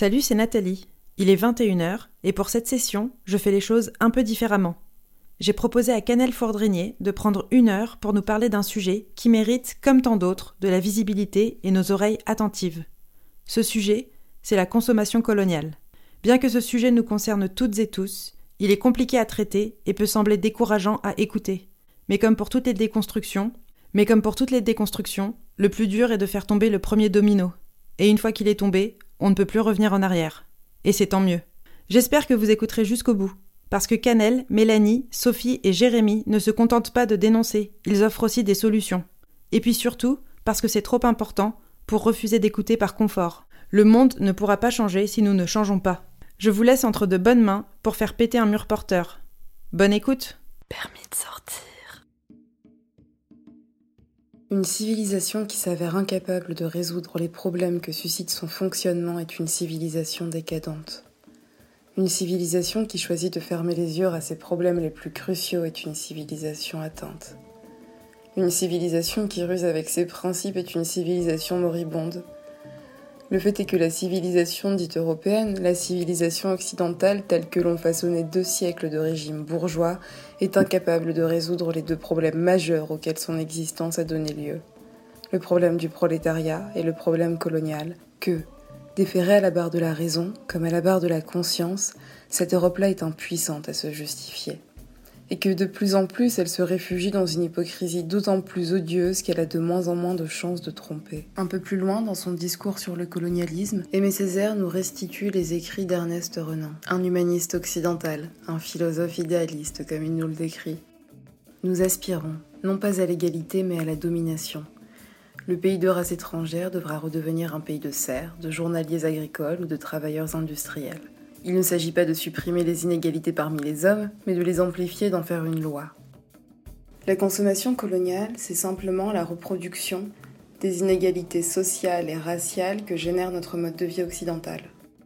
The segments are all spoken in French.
Salut, c'est Nathalie. Il est 21h et pour cette session, je fais les choses un peu différemment. J'ai proposé à Canel Fordrinier de prendre une heure pour nous parler d'un sujet qui mérite, comme tant d'autres, de la visibilité et nos oreilles attentives. Ce sujet, c'est la consommation coloniale. Bien que ce sujet nous concerne toutes et tous, il est compliqué à traiter et peut sembler décourageant à écouter. Mais comme pour toutes les déconstructions, mais comme pour toutes les déconstructions, le plus dur est de faire tomber le premier domino. Et une fois qu'il est tombé, on ne peut plus revenir en arrière. Et c'est tant mieux. J'espère que vous écouterez jusqu'au bout. Parce que Canel, Mélanie, Sophie et Jérémy ne se contentent pas de dénoncer, ils offrent aussi des solutions. Et puis surtout, parce que c'est trop important pour refuser d'écouter par confort. Le monde ne pourra pas changer si nous ne changeons pas. Je vous laisse entre de bonnes mains pour faire péter un mur porteur. Bonne écoute. Permis de sortir. Une civilisation qui s'avère incapable de résoudre les problèmes que suscite son fonctionnement est une civilisation décadente. Une civilisation qui choisit de fermer les yeux à ses problèmes les plus cruciaux est une civilisation atteinte. Une civilisation qui ruse avec ses principes est une civilisation moribonde, le fait est que la civilisation dite européenne, la civilisation occidentale telle que l'ont façonné deux siècles de régime bourgeois, est incapable de résoudre les deux problèmes majeurs auxquels son existence a donné lieu. Le problème du prolétariat et le problème colonial, que, déférée à la barre de la raison comme à la barre de la conscience, cette Europe-là est impuissante à se justifier et que de plus en plus elle se réfugie dans une hypocrisie d'autant plus odieuse qu'elle a de moins en moins de chances de tromper. Un peu plus loin, dans son discours sur le colonialisme, Aimé Césaire nous restitue les écrits d'Ernest Renan, un humaniste occidental, un philosophe idéaliste comme il nous le décrit. Nous aspirons, non pas à l'égalité mais à la domination. Le pays de race étrangère devra redevenir un pays de serfs, de journaliers agricoles ou de travailleurs industriels. Il ne s'agit pas de supprimer les inégalités parmi les hommes, mais de les amplifier, d'en faire une loi. La consommation coloniale, c'est simplement la reproduction des inégalités sociales et raciales que génère notre mode de vie occidental.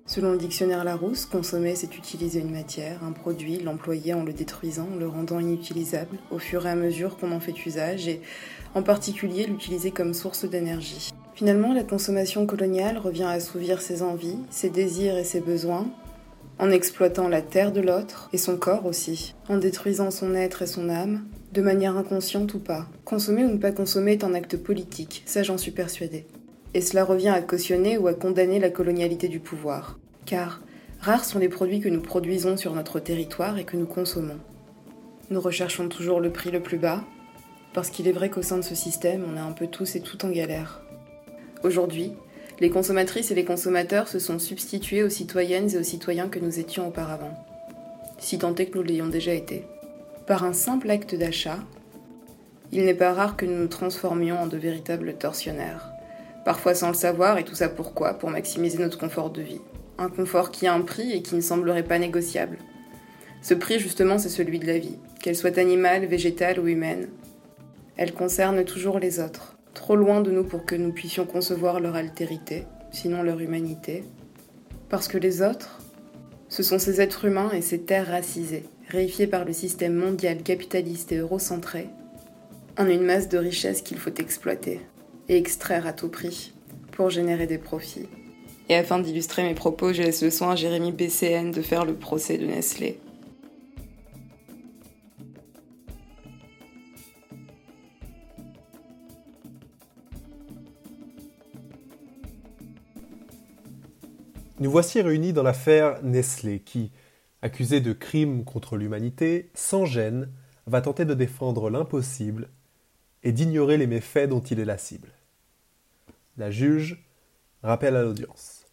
Selon le dictionnaire Larousse, consommer, c'est utiliser une matière, un produit, l'employer en le détruisant, en le rendant inutilisable, au fur et à mesure qu'on en fait usage, et en particulier l'utiliser comme source d'énergie. Finalement, la consommation coloniale revient à assouvir ses envies, ses désirs et ses besoins, en exploitant la terre de l'autre et son corps aussi, en détruisant son être et son âme, de manière inconsciente ou pas. Consommer ou ne pas consommer est un acte politique, ça j'en suis persuadée. Et cela revient à cautionner ou à condamner la colonialité du pouvoir. Car rares sont les produits que nous produisons sur notre territoire et que nous consommons. Nous recherchons toujours le prix le plus bas, parce qu'il est vrai qu'au sein de ce système, on est un peu tous et tout en galère. Aujourd'hui, les consommatrices et les consommateurs se sont substitués aux citoyennes et aux citoyens que nous étions auparavant, si tant est que nous l'ayons déjà été. Par un simple acte d'achat, il n'est pas rare que nous nous transformions en de véritables tortionnaires, parfois sans le savoir et tout ça pourquoi? Pour maximiser notre confort de vie. Un confort qui a un prix et qui ne semblerait pas négociable. Ce prix justement c'est celui de la vie, qu'elle soit animale, végétale ou humaine. Elle concerne toujours les autres trop loin de nous pour que nous puissions concevoir leur altérité, sinon leur humanité. Parce que les autres, ce sont ces êtres humains et ces terres racisées, réifiées par le système mondial capitaliste et eurocentré, en une masse de richesses qu'il faut exploiter et extraire à tout prix pour générer des profits. Et afin d'illustrer mes propos, je laisse le soin à Jérémy BCN de faire le procès de Nestlé. Nous voici réunis dans l'affaire Nestlé qui, accusé de crimes contre l'humanité, sans gêne, va tenter de défendre l'impossible et d'ignorer les méfaits dont il est la cible. La juge rappelle à l'audience.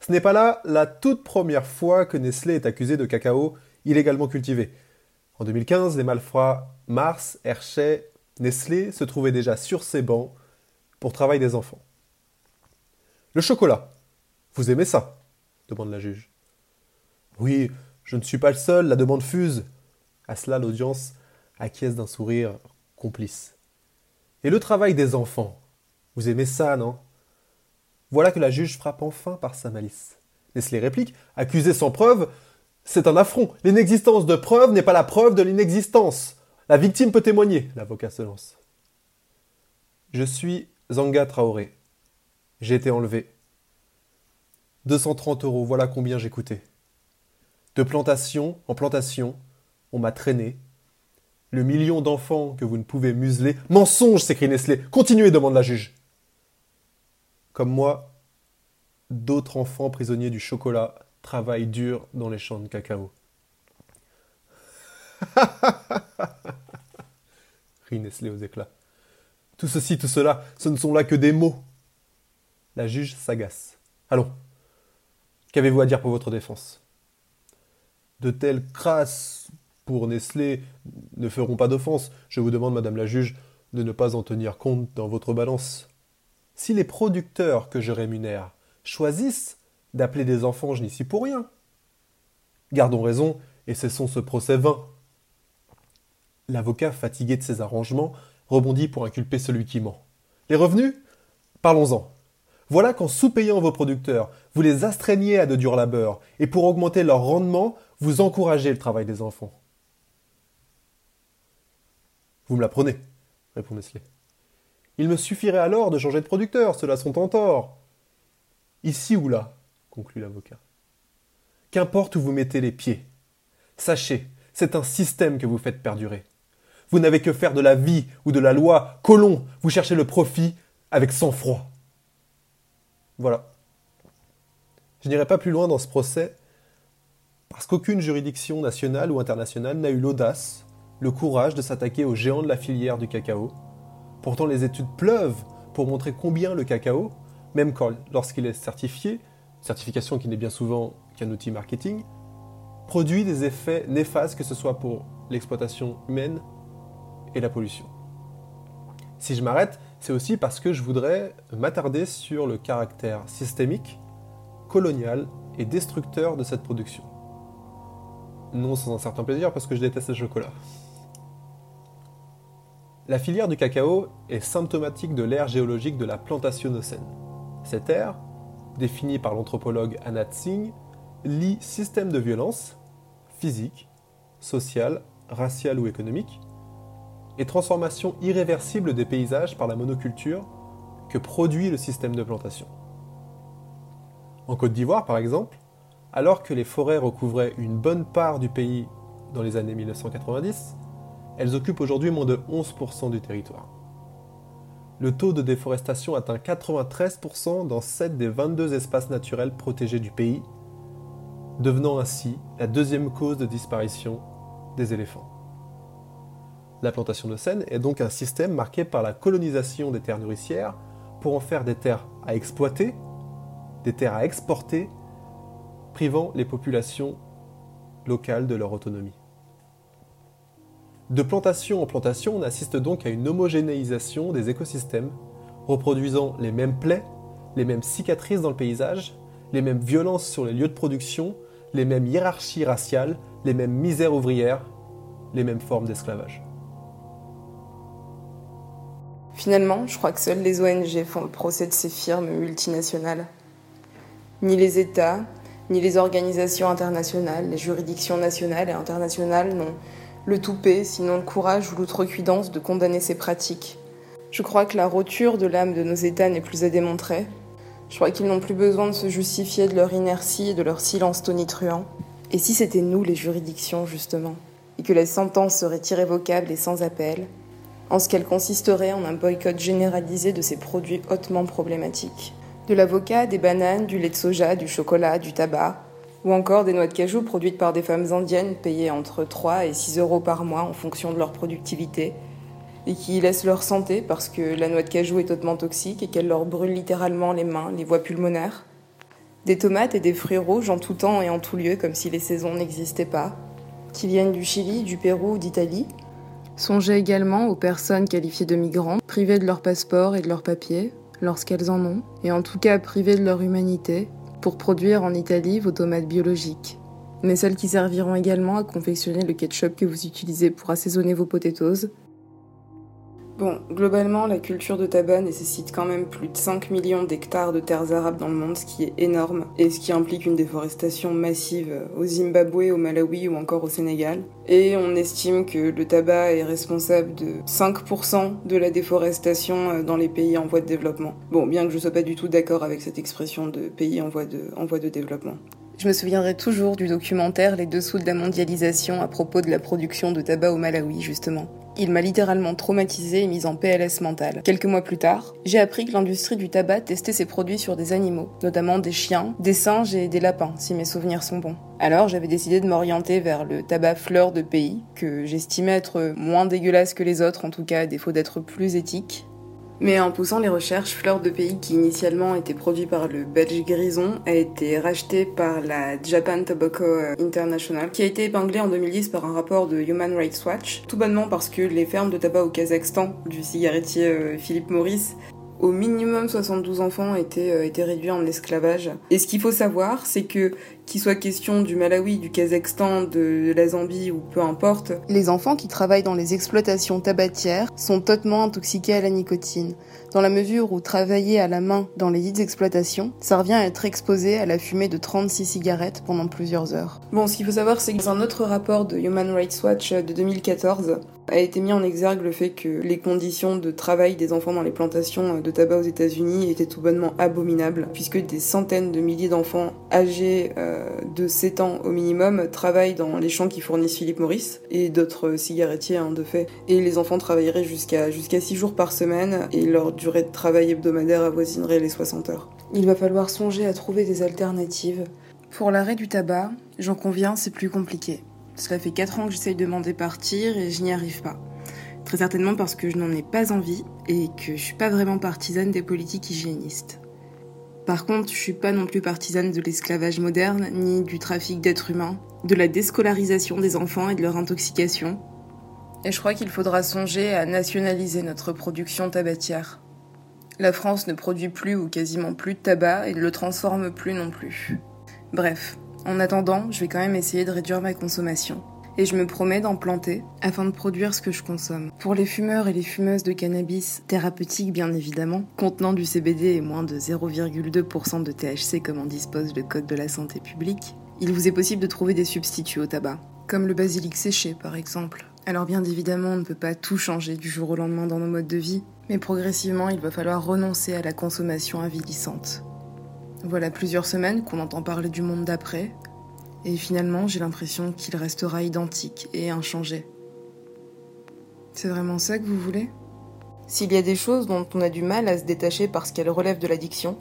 Ce n'est pas là la toute première fois que Nestlé est accusé de cacao illégalement cultivé. En 2015, les malfrats Mars, Hershey, Nestlé se trouvaient déjà sur ces bancs pour travail des enfants. Le chocolat. Vous aimez ça? Demande la juge. Oui, je ne suis pas le seul, la demande fuse. À cela, l'audience acquiesce d'un sourire complice. Et le travail des enfants Vous aimez ça, non? Voilà que la juge frappe enfin par sa malice. les réplique Accusé sans preuve, c'est un affront. L'inexistence de preuve n'est pas la preuve de l'inexistence. La victime peut témoigner, l'avocat se lance. Je suis Zanga Traoré. J'ai été enlevé. 230 euros, voilà combien j'ai coûté. De plantation en plantation, on m'a traîné. Le million d'enfants que vous ne pouvez museler. Mensonge s'écrie Nestlé. Continuez, demande la juge. Comme moi, d'autres enfants prisonniers du chocolat travaillent dur dans les champs de cacao. rit Nestlé aux éclats. Tout ceci, tout cela, ce ne sont là que des mots. La juge s'agace. Allons. Qu'avez-vous à dire pour votre défense? De telles crasses pour Nestlé ne feront pas d'offense. Je vous demande, madame la juge, de ne pas en tenir compte dans votre balance. Si les producteurs que je rémunère choisissent d'appeler des enfants, je n'y suis pour rien. Gardons raison et cessons ce procès vain. L'avocat, fatigué de ses arrangements, rebondit pour inculper celui qui ment. Les revenus? Parlons-en. Voilà qu'en sous-payant vos producteurs, vous les astreignez à de durs labeurs, et pour augmenter leur rendement, vous encouragez le travail des enfants. Vous me l'apprenez, répond Nestlé. Il me suffirait alors de changer de producteur, cela sont en tort. Ici ou là, conclut l'avocat. Qu'importe où vous mettez les pieds. Sachez, c'est un système que vous faites perdurer. Vous n'avez que faire de la vie ou de la loi. Colon, vous cherchez le profit avec sang-froid. Voilà. Je n'irai pas plus loin dans ce procès parce qu'aucune juridiction nationale ou internationale n'a eu l'audace, le courage de s'attaquer aux géants de la filière du cacao. Pourtant, les études pleuvent pour montrer combien le cacao, même lorsqu'il est certifié, certification qui n'est bien souvent qu'un outil marketing, produit des effets néfastes, que ce soit pour l'exploitation humaine et la pollution. Si je m'arrête, c'est aussi parce que je voudrais m'attarder sur le caractère systémique, colonial et destructeur de cette production. Non sans un certain plaisir parce que je déteste le chocolat. La filière du cacao est symptomatique de l'ère géologique de la plantationocène. Cette ère, définie par l'anthropologue Anat Singh, lie système de violence, physique, sociale, raciale ou économique, et transformation irréversible des paysages par la monoculture que produit le système de plantation. En Côte d'Ivoire, par exemple, alors que les forêts recouvraient une bonne part du pays dans les années 1990, elles occupent aujourd'hui moins de 11% du territoire. Le taux de déforestation atteint 93% dans 7 des 22 espaces naturels protégés du pays, devenant ainsi la deuxième cause de disparition des éléphants. La plantation de Seine est donc un système marqué par la colonisation des terres nourricières pour en faire des terres à exploiter, des terres à exporter, privant les populations locales de leur autonomie. De plantation en plantation, on assiste donc à une homogénéisation des écosystèmes, reproduisant les mêmes plaies, les mêmes cicatrices dans le paysage, les mêmes violences sur les lieux de production, les mêmes hiérarchies raciales, les mêmes misères ouvrières, les mêmes formes d'esclavage. Finalement, je crois que seules les ONG font le procès de ces firmes multinationales. Ni les États, ni les organisations internationales, les juridictions nationales et internationales n'ont le toupet, sinon le courage ou l'outrecuidance de condamner ces pratiques. Je crois que la roture de l'âme de nos États n'est plus à démontrer. Je crois qu'ils n'ont plus besoin de se justifier de leur inertie et de leur silence tonitruant. Et si c'était nous, les juridictions, justement, et que les sentences seraient irrévocables et sans appel, en ce qu'elle consisterait en un boycott généralisé de ces produits hautement problématiques. De l'avocat, des bananes, du lait de soja, du chocolat, du tabac, ou encore des noix de cajou produites par des femmes indiennes payées entre 3 et 6 euros par mois en fonction de leur productivité, et qui laissent leur santé parce que la noix de cajou est hautement toxique et qu'elle leur brûle littéralement les mains, les voies pulmonaires. Des tomates et des fruits rouges en tout temps et en tout lieu comme si les saisons n'existaient pas, qui viennent du Chili, du Pérou ou d'Italie, Songez également aux personnes qualifiées de migrantes, privées de leur passeport et de leurs papiers, lorsqu'elles en ont, et en tout cas privées de leur humanité, pour produire en Italie vos tomates biologiques. Mais celles qui serviront également à confectionner le ketchup que vous utilisez pour assaisonner vos potatoes. Bon, globalement, la culture de tabac nécessite quand même plus de 5 millions d'hectares de terres arables dans le monde, ce qui est énorme, et ce qui implique une déforestation massive au Zimbabwe, au Malawi ou encore au Sénégal. Et on estime que le tabac est responsable de 5% de la déforestation euh, dans les pays en voie de développement. Bon, bien que je sois pas du tout d'accord avec cette expression de pays en voie de développement. Je me souviendrai toujours du documentaire Les dessous de la mondialisation à propos de la production de tabac au Malawi, justement. Il m'a littéralement traumatisé et mise en PLS mental. Quelques mois plus tard, j'ai appris que l'industrie du tabac testait ses produits sur des animaux, notamment des chiens, des singes et des lapins, si mes souvenirs sont bons. Alors j'avais décidé de m'orienter vers le tabac fleur de pays, que j'estimais être moins dégueulasse que les autres, en tout cas à défaut d'être plus éthique, mais en poussant les recherches, Fleur de Pays, qui initialement était produit par le Belge Grison, a été racheté par la Japan Tobacco International, qui a été épinglé en 2010 par un rapport de Human Rights Watch, tout bonnement parce que les fermes de tabac au Kazakhstan du cigarettier euh, Philippe Maurice au minimum 72 enfants étaient, euh, étaient réduits en esclavage. Et ce qu'il faut savoir, c'est que qu'il soit question du Malawi, du Kazakhstan, de la Zambie ou peu importe, les enfants qui travaillent dans les exploitations tabatières sont totalement intoxiqués à la nicotine, dans la mesure où travailler à la main dans les dites exploitations, ça revient à être exposé à la fumée de 36 cigarettes pendant plusieurs heures. Bon, ce qu'il faut savoir, c'est que dans un autre rapport de Human Rights Watch de 2014, a été mis en exergue le fait que les conditions de travail des enfants dans les plantations de tabac aux États-Unis étaient tout bonnement abominables, puisque des centaines de milliers d'enfants âgés euh, de 7 ans au minimum travaillent dans les champs qui fournissent Philippe Maurice et d'autres cigarettiers hein, de fait. Et les enfants travailleraient jusqu'à jusqu'à 6 jours par semaine et leur durée de travail hebdomadaire avoisinerait les 60 heures. Il va falloir songer à trouver des alternatives. Pour l'arrêt du tabac, j'en conviens, c'est plus compliqué. Cela fait 4 ans que j'essaye de m'en départir et je n'y arrive pas. Très certainement parce que je n'en ai pas envie et que je suis pas vraiment partisane des politiques hygiénistes. Par contre, je suis pas non plus partisane de l'esclavage moderne, ni du trafic d'êtres humains, de la déscolarisation des enfants et de leur intoxication. Et je crois qu'il faudra songer à nationaliser notre production tabatière. La France ne produit plus ou quasiment plus de tabac et ne le transforme plus non plus. Bref, en attendant, je vais quand même essayer de réduire ma consommation et je me promets d'en planter afin de produire ce que je consomme. Pour les fumeurs et les fumeuses de cannabis, thérapeutique bien évidemment, contenant du CBD et moins de 0,2% de THC comme en dispose le Code de la santé publique, il vous est possible de trouver des substituts au tabac, comme le basilic séché par exemple. Alors bien évidemment, on ne peut pas tout changer du jour au lendemain dans nos modes de vie, mais progressivement, il va falloir renoncer à la consommation avilissante. Voilà plusieurs semaines qu'on entend parler du monde d'après, et finalement, j'ai l'impression qu'il restera identique et inchangé. C'est vraiment ça que vous voulez? S'il y a des choses dont on a du mal à se détacher parce qu'elles relèvent de l'addiction,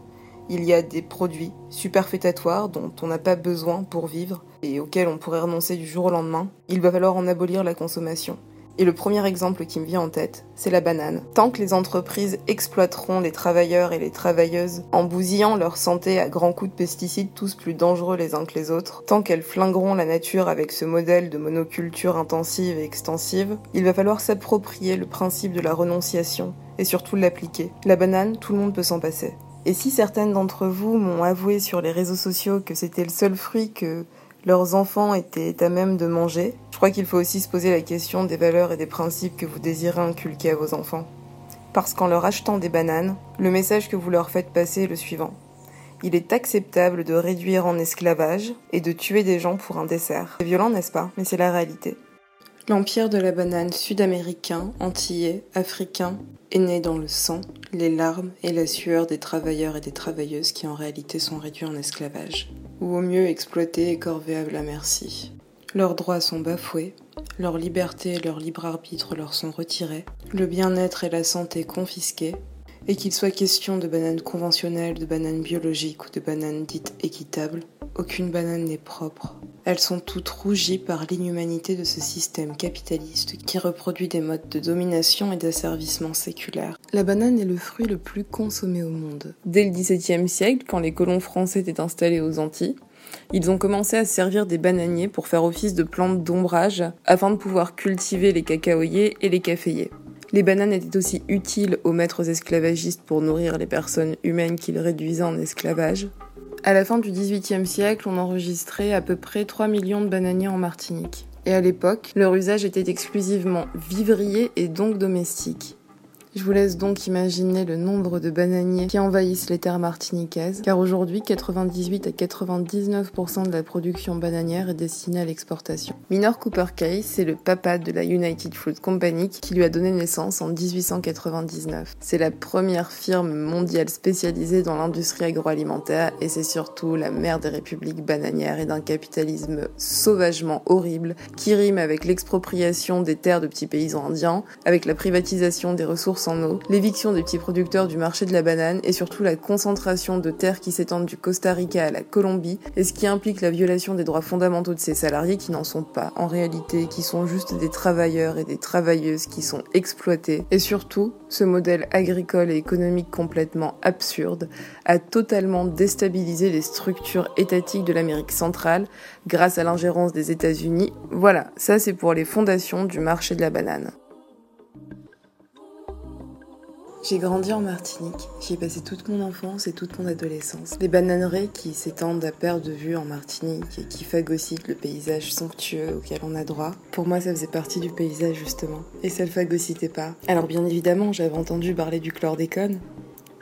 il y a des produits superfétatoires dont on n'a pas besoin pour vivre et auxquels on pourrait renoncer du jour au lendemain. Il va falloir en abolir la consommation. Et le premier exemple qui me vient en tête, c'est la banane. Tant que les entreprises exploiteront les travailleurs et les travailleuses en bousillant leur santé à grands coups de pesticides tous plus dangereux les uns que les autres, tant qu'elles flingueront la nature avec ce modèle de monoculture intensive et extensive, il va falloir s'approprier le principe de la renonciation et surtout l'appliquer. La banane, tout le monde peut s'en passer. Et si certaines d'entre vous m'ont avoué sur les réseaux sociaux que c'était le seul fruit que leurs enfants étaient à même de manger, je crois qu'il faut aussi se poser la question des valeurs et des principes que vous désirez inculquer à vos enfants. Parce qu'en leur achetant des bananes, le message que vous leur faites passer est le suivant. Il est acceptable de réduire en esclavage et de tuer des gens pour un dessert. C'est violent, n'est-ce pas? Mais c'est la réalité. L'empire de la banane sud-américain, antillais, africain est né dans le sang, les larmes et la sueur des travailleurs et des travailleuses qui en réalité sont réduits en esclavage ou au mieux exploités et corvéables à merci. Leurs droits sont bafoués, leur liberté et leur libre arbitre leur sont retirés, le bien-être et la santé confisqués, et qu'il soit question de bananes conventionnelles, de bananes biologiques ou de bananes dites équitables, aucune banane n'est propre. Elles sont toutes rougies par l'inhumanité de ce système capitaliste qui reproduit des modes de domination et d'asservissement séculaire. La banane est le fruit le plus consommé au monde. Dès le XVIIe siècle, quand les colons français étaient installés aux Antilles, ils ont commencé à servir des bananiers pour faire office de plantes d'ombrage afin de pouvoir cultiver les cacaoyers et les caféiers. Les bananes étaient aussi utiles aux maîtres esclavagistes pour nourrir les personnes humaines qu'ils réduisaient en esclavage. À la fin du XVIIIe siècle, on enregistrait à peu près 3 millions de bananiers en Martinique. Et à l'époque, leur usage était exclusivement vivrier et donc domestique. Je vous laisse donc imaginer le nombre de bananiers qui envahissent les terres martiniquaises, car aujourd'hui 98 à 99% de la production bananière est destinée à l'exportation. Minor Cooper Case, c'est le papa de la United Fruit Company qui lui a donné naissance en 1899. C'est la première firme mondiale spécialisée dans l'industrie agroalimentaire et c'est surtout la mère des républiques bananières et d'un capitalisme sauvagement horrible qui rime avec l'expropriation des terres de petits paysans indiens, avec la privatisation des ressources l'éviction des petits producteurs du marché de la banane et surtout la concentration de terres qui s'étendent du Costa Rica à la Colombie, et ce qui implique la violation des droits fondamentaux de ces salariés qui n'en sont pas en réalité, qui sont juste des travailleurs et des travailleuses qui sont exploités. Et surtout, ce modèle agricole et économique complètement absurde a totalement déstabilisé les structures étatiques de l'Amérique centrale grâce à l'ingérence des États-Unis. Voilà, ça c'est pour les fondations du marché de la banane. J'ai grandi en Martinique, j'y ai passé toute mon enfance et toute mon adolescence. Les bananeraies qui s'étendent à perte de vue en Martinique et qui phagocytent le paysage somptueux auquel on a droit, pour moi ça faisait partie du paysage justement. Et ça le phagocytait pas. Alors bien évidemment, j'avais entendu parler du chlordécone,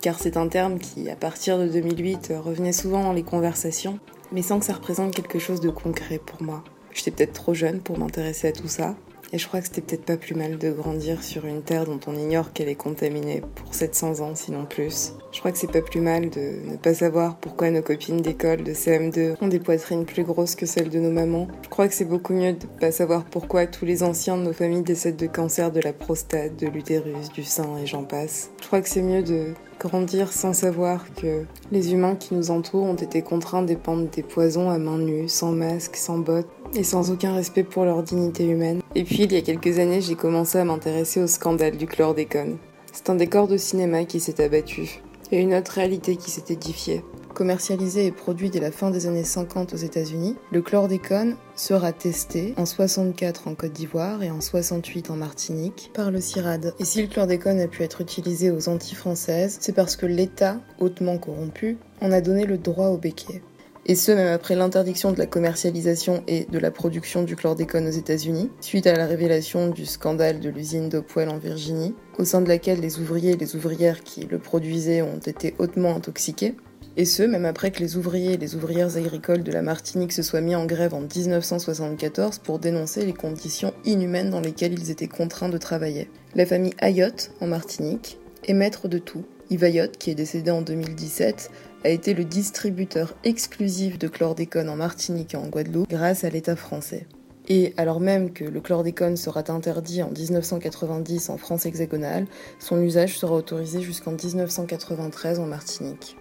car c'est un terme qui, à partir de 2008, revenait souvent dans les conversations, mais sans que ça représente quelque chose de concret pour moi. J'étais peut-être trop jeune pour m'intéresser à tout ça, et je crois que c'était peut-être pas plus mal de grandir sur une terre dont on ignore qu'elle est contaminée pour 700 ans, sinon plus. Je crois que c'est pas plus mal de ne pas savoir pourquoi nos copines d'école de CM2 ont des poitrines plus grosses que celles de nos mamans. Je crois que c'est beaucoup mieux de pas savoir pourquoi tous les anciens de nos familles décèdent de cancer de la prostate, de l'utérus, du sein et j'en passe. Je crois que c'est mieux de grandir sans savoir que les humains qui nous entourent ont été contraints d'épandre des poisons à main nue, sans masque, sans bottes, et sans aucun respect pour leur dignité humaine. Et puis, il y a quelques années, j'ai commencé à m'intéresser au scandale du chlordécone. C'est un décor de cinéma qui s'est abattu, et une autre réalité qui s'est édifiée. Commercialisé et produit dès la fin des années 50 aux États-Unis, le chlordécone sera testé en 64 en Côte d'Ivoire et en 68 en Martinique par le CIRAD. Et si le chlordécone a pu être utilisé aux Antilles françaises, c'est parce que l'État, hautement corrompu, en a donné le droit au béquet et ce même après l'interdiction de la commercialisation et de la production du chlordécone aux États-Unis, suite à la révélation du scandale de l'usine d'Opwell en Virginie, au sein de laquelle les ouvriers et les ouvrières qui le produisaient ont été hautement intoxiqués, et ce même après que les ouvriers et les ouvrières agricoles de la Martinique se soient mis en grève en 1974 pour dénoncer les conditions inhumaines dans lesquelles ils étaient contraints de travailler. La famille Ayotte, en Martinique, est maître de tout. Yves Ayotte, qui est décédé en 2017, a été le distributeur exclusif de chlordécone en Martinique et en Guadeloupe grâce à l'État français. Et alors même que le chlordécone sera interdit en 1990 en France hexagonale, son usage sera autorisé jusqu'en 1993 en Martinique.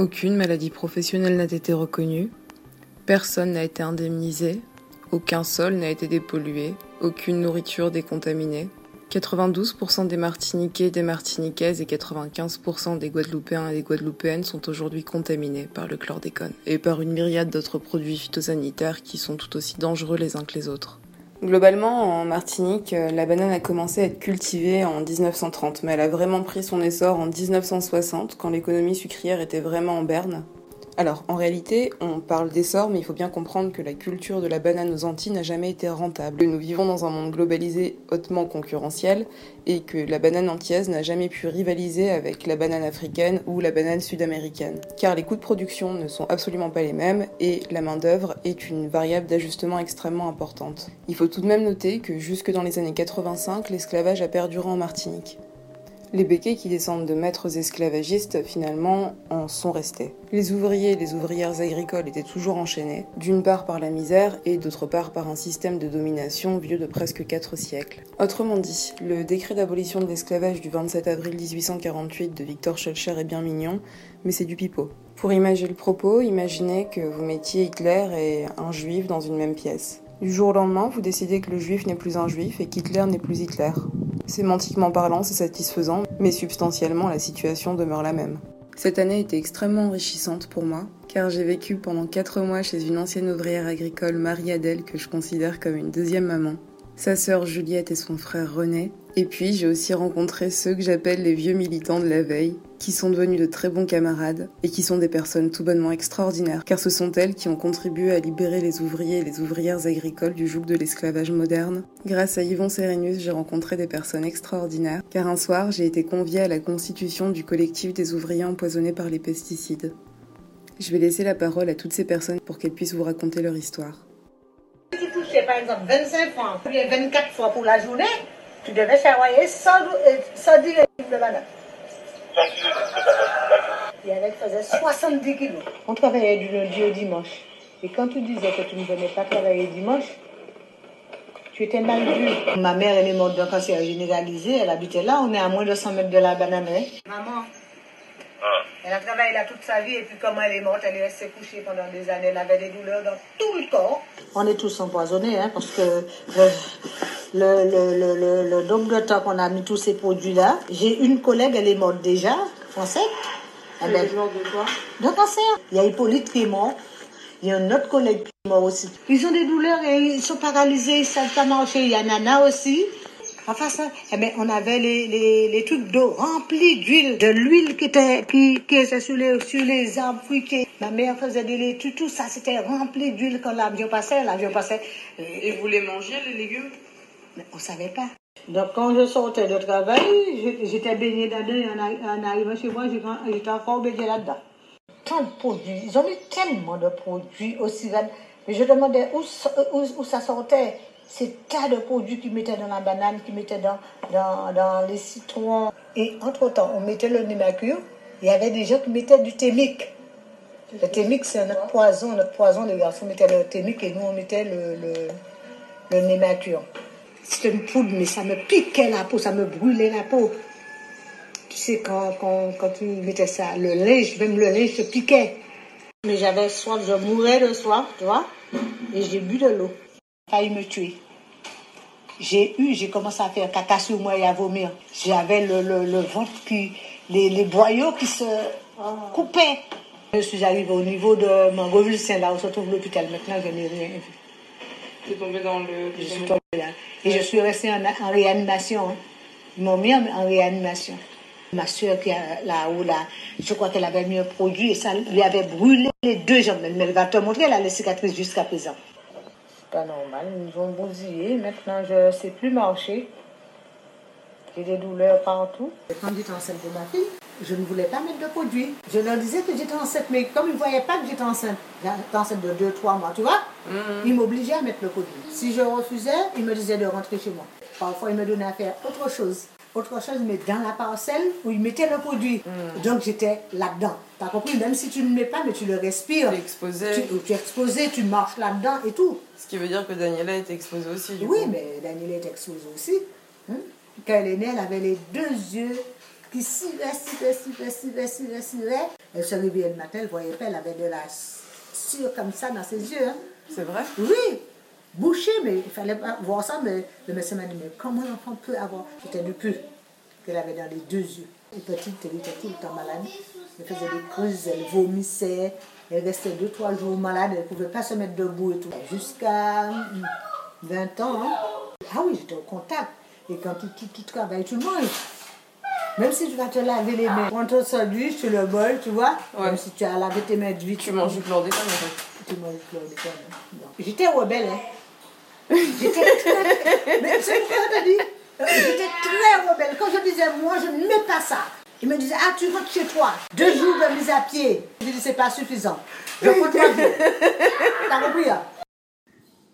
Aucune maladie professionnelle n'a été reconnue, personne n'a été indemnisé, aucun sol n'a été dépollué, aucune nourriture décontaminée, 92% des Martiniquais, des Martiniquaises et 95% des Guadeloupéens et des Guadeloupéennes sont aujourd'hui contaminés par le chlordécone et par une myriade d'autres produits phytosanitaires qui sont tout aussi dangereux les uns que les autres. Globalement, en Martinique, la banane a commencé à être cultivée en 1930, mais elle a vraiment pris son essor en 1960, quand l'économie sucrière était vraiment en berne. Alors, en réalité, on parle d'essor, mais il faut bien comprendre que la culture de la banane aux Antilles n'a jamais été rentable. Nous vivons dans un monde globalisé hautement concurrentiel et que la banane antillaise n'a jamais pu rivaliser avec la banane africaine ou la banane sud-américaine. Car les coûts de production ne sont absolument pas les mêmes et la main-d'œuvre est une variable d'ajustement extrêmement importante. Il faut tout de même noter que jusque dans les années 85, l'esclavage a perduré en Martinique. Les béquets qui descendent de maîtres esclavagistes, finalement, en sont restés. Les ouvriers et les ouvrières agricoles étaient toujours enchaînés, d'une part par la misère et d'autre part par un système de domination vieux de presque 4 siècles. Autrement dit, le décret d'abolition de l'esclavage du 27 avril 1848 de Victor Schellcher est bien mignon, mais c'est du pipeau. Pour imaginer le propos, imaginez que vous mettiez Hitler et un juif dans une même pièce. Du jour au lendemain, vous décidez que le juif n'est plus un juif et qu'Hitler n'est plus Hitler. Sémantiquement parlant, c'est satisfaisant, mais substantiellement, la situation demeure la même. Cette année était extrêmement enrichissante pour moi, car j'ai vécu pendant 4 mois chez une ancienne ouvrière agricole, Marie-Adèle, que je considère comme une deuxième maman. Sa sœur Juliette et son frère René Et puis j'ai aussi rencontré ceux que j'appelle les vieux militants de la veille, qui sont devenus de très bons camarades et qui sont des personnes tout bonnement extraordinaires, car ce sont elles qui ont contribué à libérer les ouvriers et les ouvrières agricoles du joug de l'esclavage moderne. Grâce à Yvon Sérénus, j'ai rencontré des personnes extraordinaires, car un soir j'ai été conviée à la constitution du collectif des ouvriers empoisonnés par les pesticides. Je vais laisser la parole à toutes ces personnes pour qu'elles puissent vous raconter leur histoire. Si tu touchais par exemple 25 francs, ou bien 24 fois pour la journée, tu devais 100, 110 livres de. Et avec faisait 70 kilos. On travaillait du lundi au dimanche. Et quand tu disais que tu ne venais pas travailler dimanche, tu étais mal vu. Ma mère, elle est morte d'un cancer généralisé. Elle habitait là. On est à moins de 100 mètres de la bananerie. Maman, elle a travaillé là toute sa vie. Et puis, comment elle est morte, elle est restée couchée pendant des années. Elle avait des douleurs dans tout le corps. On est tous empoisonnés, hein, parce que le, le, le, le, le nombre de temps qu'on a mis tous ces produits-là. J'ai une collègue, elle est morte déjà, française. Eh ben, de quoi? de cancer. Il y a Hippolyte qui est mort. Il y a un autre collègue qui est mort aussi. Ils ont des douleurs et ils sont paralysés, ils ne savent pas marcher. Il y a Nana aussi. Enfin, ça, eh ben, on avait les, les, les trucs d'eau remplis d'huile, de l'huile qui était, qui, qui était sur les, sur les arbres fruités. Ma mère faisait des laitues, tout ça, c'était rempli d'huile quand l'avion passait. L'avion passait. Et vous les mangez, les légumes? Mais on savait pas. Donc quand je sortais de travail, j'étais baignée dedans et en, arri- en arrivant chez moi, j'étais encore baignée là-dedans. Tant de produits, ils ont mis tellement de produits aussi. Mais je demandais où, où ça sortait. Ces tas de produits qu'ils mettaient dans la banane, qu'ils mettaient dans, les citrons. Et entre-temps, on mettait le Némacure. Il y avait des gens qui mettaient du thémique. Le thémique, c'est notre poison. Notre poison, les garçons mettaient le thémique et nous, on mettait le, le, le Némacure. C'était une poudre, mais ça me piquait la peau, ça me brûlait la peau. Tu sais, quand, quand, quand tu mettais ça, le linge, même le linge se piquait. Mais j'avais soif, je mourais de soif, tu vois, et j'ai bu de l'eau. Failli me tuer. J'ai eu, j'ai commencé à faire caca sur moi et à vomir. J'avais le, le, le ventre qui, les, les boyaux qui se coupaient. Je suis arrivée au niveau de Mangoville-Saint, là où se trouve l'hôpital. Maintenant, je n'ai rien vu. Vous êtes tombé dans le. Je suis tombée là. Et je suis restée en, en réanimation. hein. Ils m'ont mis en, en réanimation. Ma soeur qui là-haut, là, je crois qu'elle avait mis un produit et ça lui avait brûlé les deux jambes. Mais elle va te montrer, elle a les cicatrices jusqu'à présent. C'est pas normal, ils nous ont bousillé. Maintenant, je ne sais plus marcher. J'ai des douleurs partout. Quand j'étais enceinte de ma fille, je ne voulais pas mettre de produit. Je leur disais que j'étais enceinte, mais comme ils ne voyaient pas que j'étais enceinte, j'étais enceinte de 2-3 mois, tu vois, ils m'obligeaient à mettre le produit. Si je refusais, ils me disaient de rentrer chez moi. Parfois, ils me donnaient à faire autre chose. Autre chose, mais dans la parcelle où ils mettaient le produit. Donc, j'étais là-dedans. T'as compris? Même si tu ne le mets pas, mais tu le respires. Tu es exposé. Tu, tu es exposé, tu marches là-dedans et tout. Ce qui veut dire que Daniela est exposée aussi. Du Oui, coup. mais Daniela est exposée aussi. hein. Quand elle est née, elle avait les deux yeux qui sivaient, sivaient, sivaient, sivaient, sivaient, sivaient. Elle se réveillait le matin, elle ne voyait pas, elle avait de la sueur comme ça dans ses yeux. hein. C'est vrai? Oui, bouché, mais il fallait pas voir ça. Mais le médecin m'a dit, mais comment l'enfant peut avoir C'était du pu qu'elle avait dans les deux yeux. Et petite, elle était tout le temps malade. Elle faisait des crises, elle vomissait. Elle restait deux, trois jours malade, elle ne pouvait pas se mettre debout et tout. Jusqu'à hum, 20 ans. hein. Ah oui, j'étais au contact. Et quand tu, tu, tu travailles, tu manges. Même si tu vas te laver les mains, prends ton sandwich, tu le bol, tu vois. Ouais. Même si tu as lavé tes mains de vite, Tu manges du chlordécone en fait. tu manges du chlordécone, hein. J'étais rebelle, hein. J'étais très... Mais c'est euh, J'étais très rebelle. Quand je disais, moi, je ne mets pas ça. Il me disait, ah, tu rentres chez toi. Deux jours de mise à pied. Je dis, c'est pas suffisant. Je trois jours. T'as compris, hein?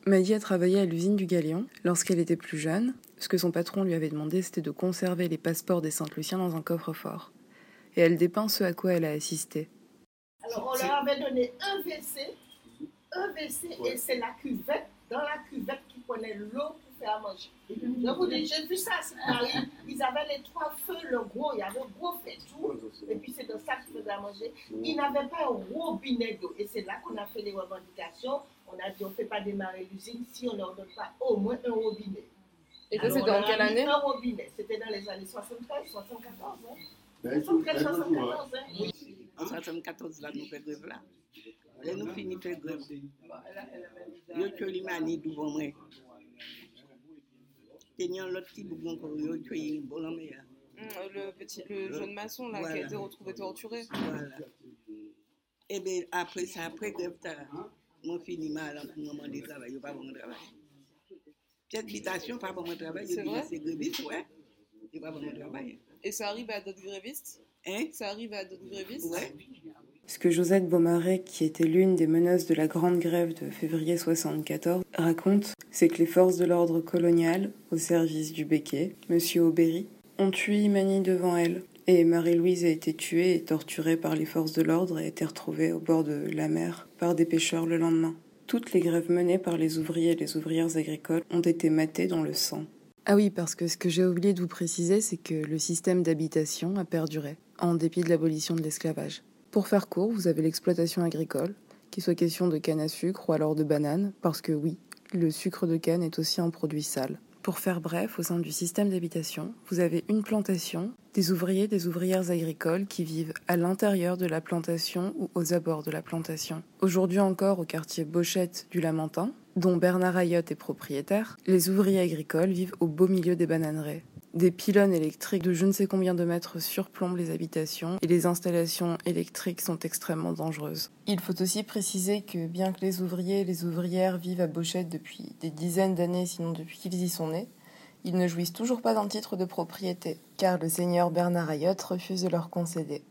Maggie a travaillé à l'usine du Galion lorsqu'elle était plus jeune. Ce que son patron lui avait demandé, c'était de conserver les passeports des Saint-Luciens dans un coffre-fort. Et elle dépeint ce à quoi elle a assisté. Alors, on leur avait donné un WC, un WC, et c'est la cuvette, dans la cuvette qui prenait l'eau pour faire à manger. Je vous dis, j'ai vu ça à Paris. Ils avaient les trois feux, le gros, il y avait un gros fait tout. Et puis c'est dans ça qu'ils faisaient à manger. Ils n'avaient pas un robinet d'eau. Et c'est là qu'on a fait les revendications. On a dit, on ne fait pas démarrer l'usine si on ne leur donne pas au moins un robinet. Et ça, c'est dans quelle année? Un robinet. C'était dans les années 73, 74. Hein. 73, 74. Hein. Oui. En 74, la nous fait grève là. Finissons faire grève. Yo, lis mani devant moi. Tenant l'autre petit bougon qu'on lui a tué, bon la meilleure. Hum, Le petit, le jeune maçon là qui a Voilà. été retrouvé torturé. Voilà. Et bien après ça, après grève, t'as- mon fini mal le moment de travail, il pas bon travail. Cette habitation, pas bon travail, C'est vrai? c'est gréviste, ouais. Il pas bon travail. Et ça arrive à d'autres grévistes? Hein? Ça arrive à d'autres grévistes? Ouais. Ce que Josette Beaumarais, qui était l'une des meneuses de la grande grève de février 74, raconte, c'est que les forces de l'ordre colonial, au service du Béquet, Monsieur Aubéry, ont tué Imani devant elle. Et Marie-Louise a été tuée et torturée par les forces de l'ordre et a été retrouvée au bord de la mer par des pêcheurs le lendemain. Toutes les grèves menées par les ouvriers et les ouvrières agricoles ont été matées dans le sang. Ah oui, parce que ce que j'ai oublié de vous préciser, c'est que le système d'habitation a perduré, en dépit de l'abolition de l'esclavage. Pour faire court, vous avez l'exploitation agricole, qu'il soit question de canne à sucre ou alors de banane, parce que oui, le sucre de canne est aussi un produit sale. Pour faire bref, au sein du système d'habitation, vous avez une plantation, des ouvriers, des ouvrières agricoles qui vivent à l'intérieur de la plantation ou aux abords de la plantation. Aujourd'hui encore, au quartier Bochette du Lamentin, dont Bernard Ayotte est propriétaire, les ouvriers agricoles vivent au beau milieu des bananeraies. Des pylônes électriques de je ne sais combien de mètres surplombent les habitations et les installations électriques sont extrêmement dangereuses. Il faut aussi préciser que bien que les ouvriers et les ouvrières vivent à Bochette depuis des dizaines d'années, sinon depuis qu'ils y sont nés, ils ne jouissent toujours pas d'un titre de propriété, car le seigneur Bernard Ayotte refuse de leur concéder.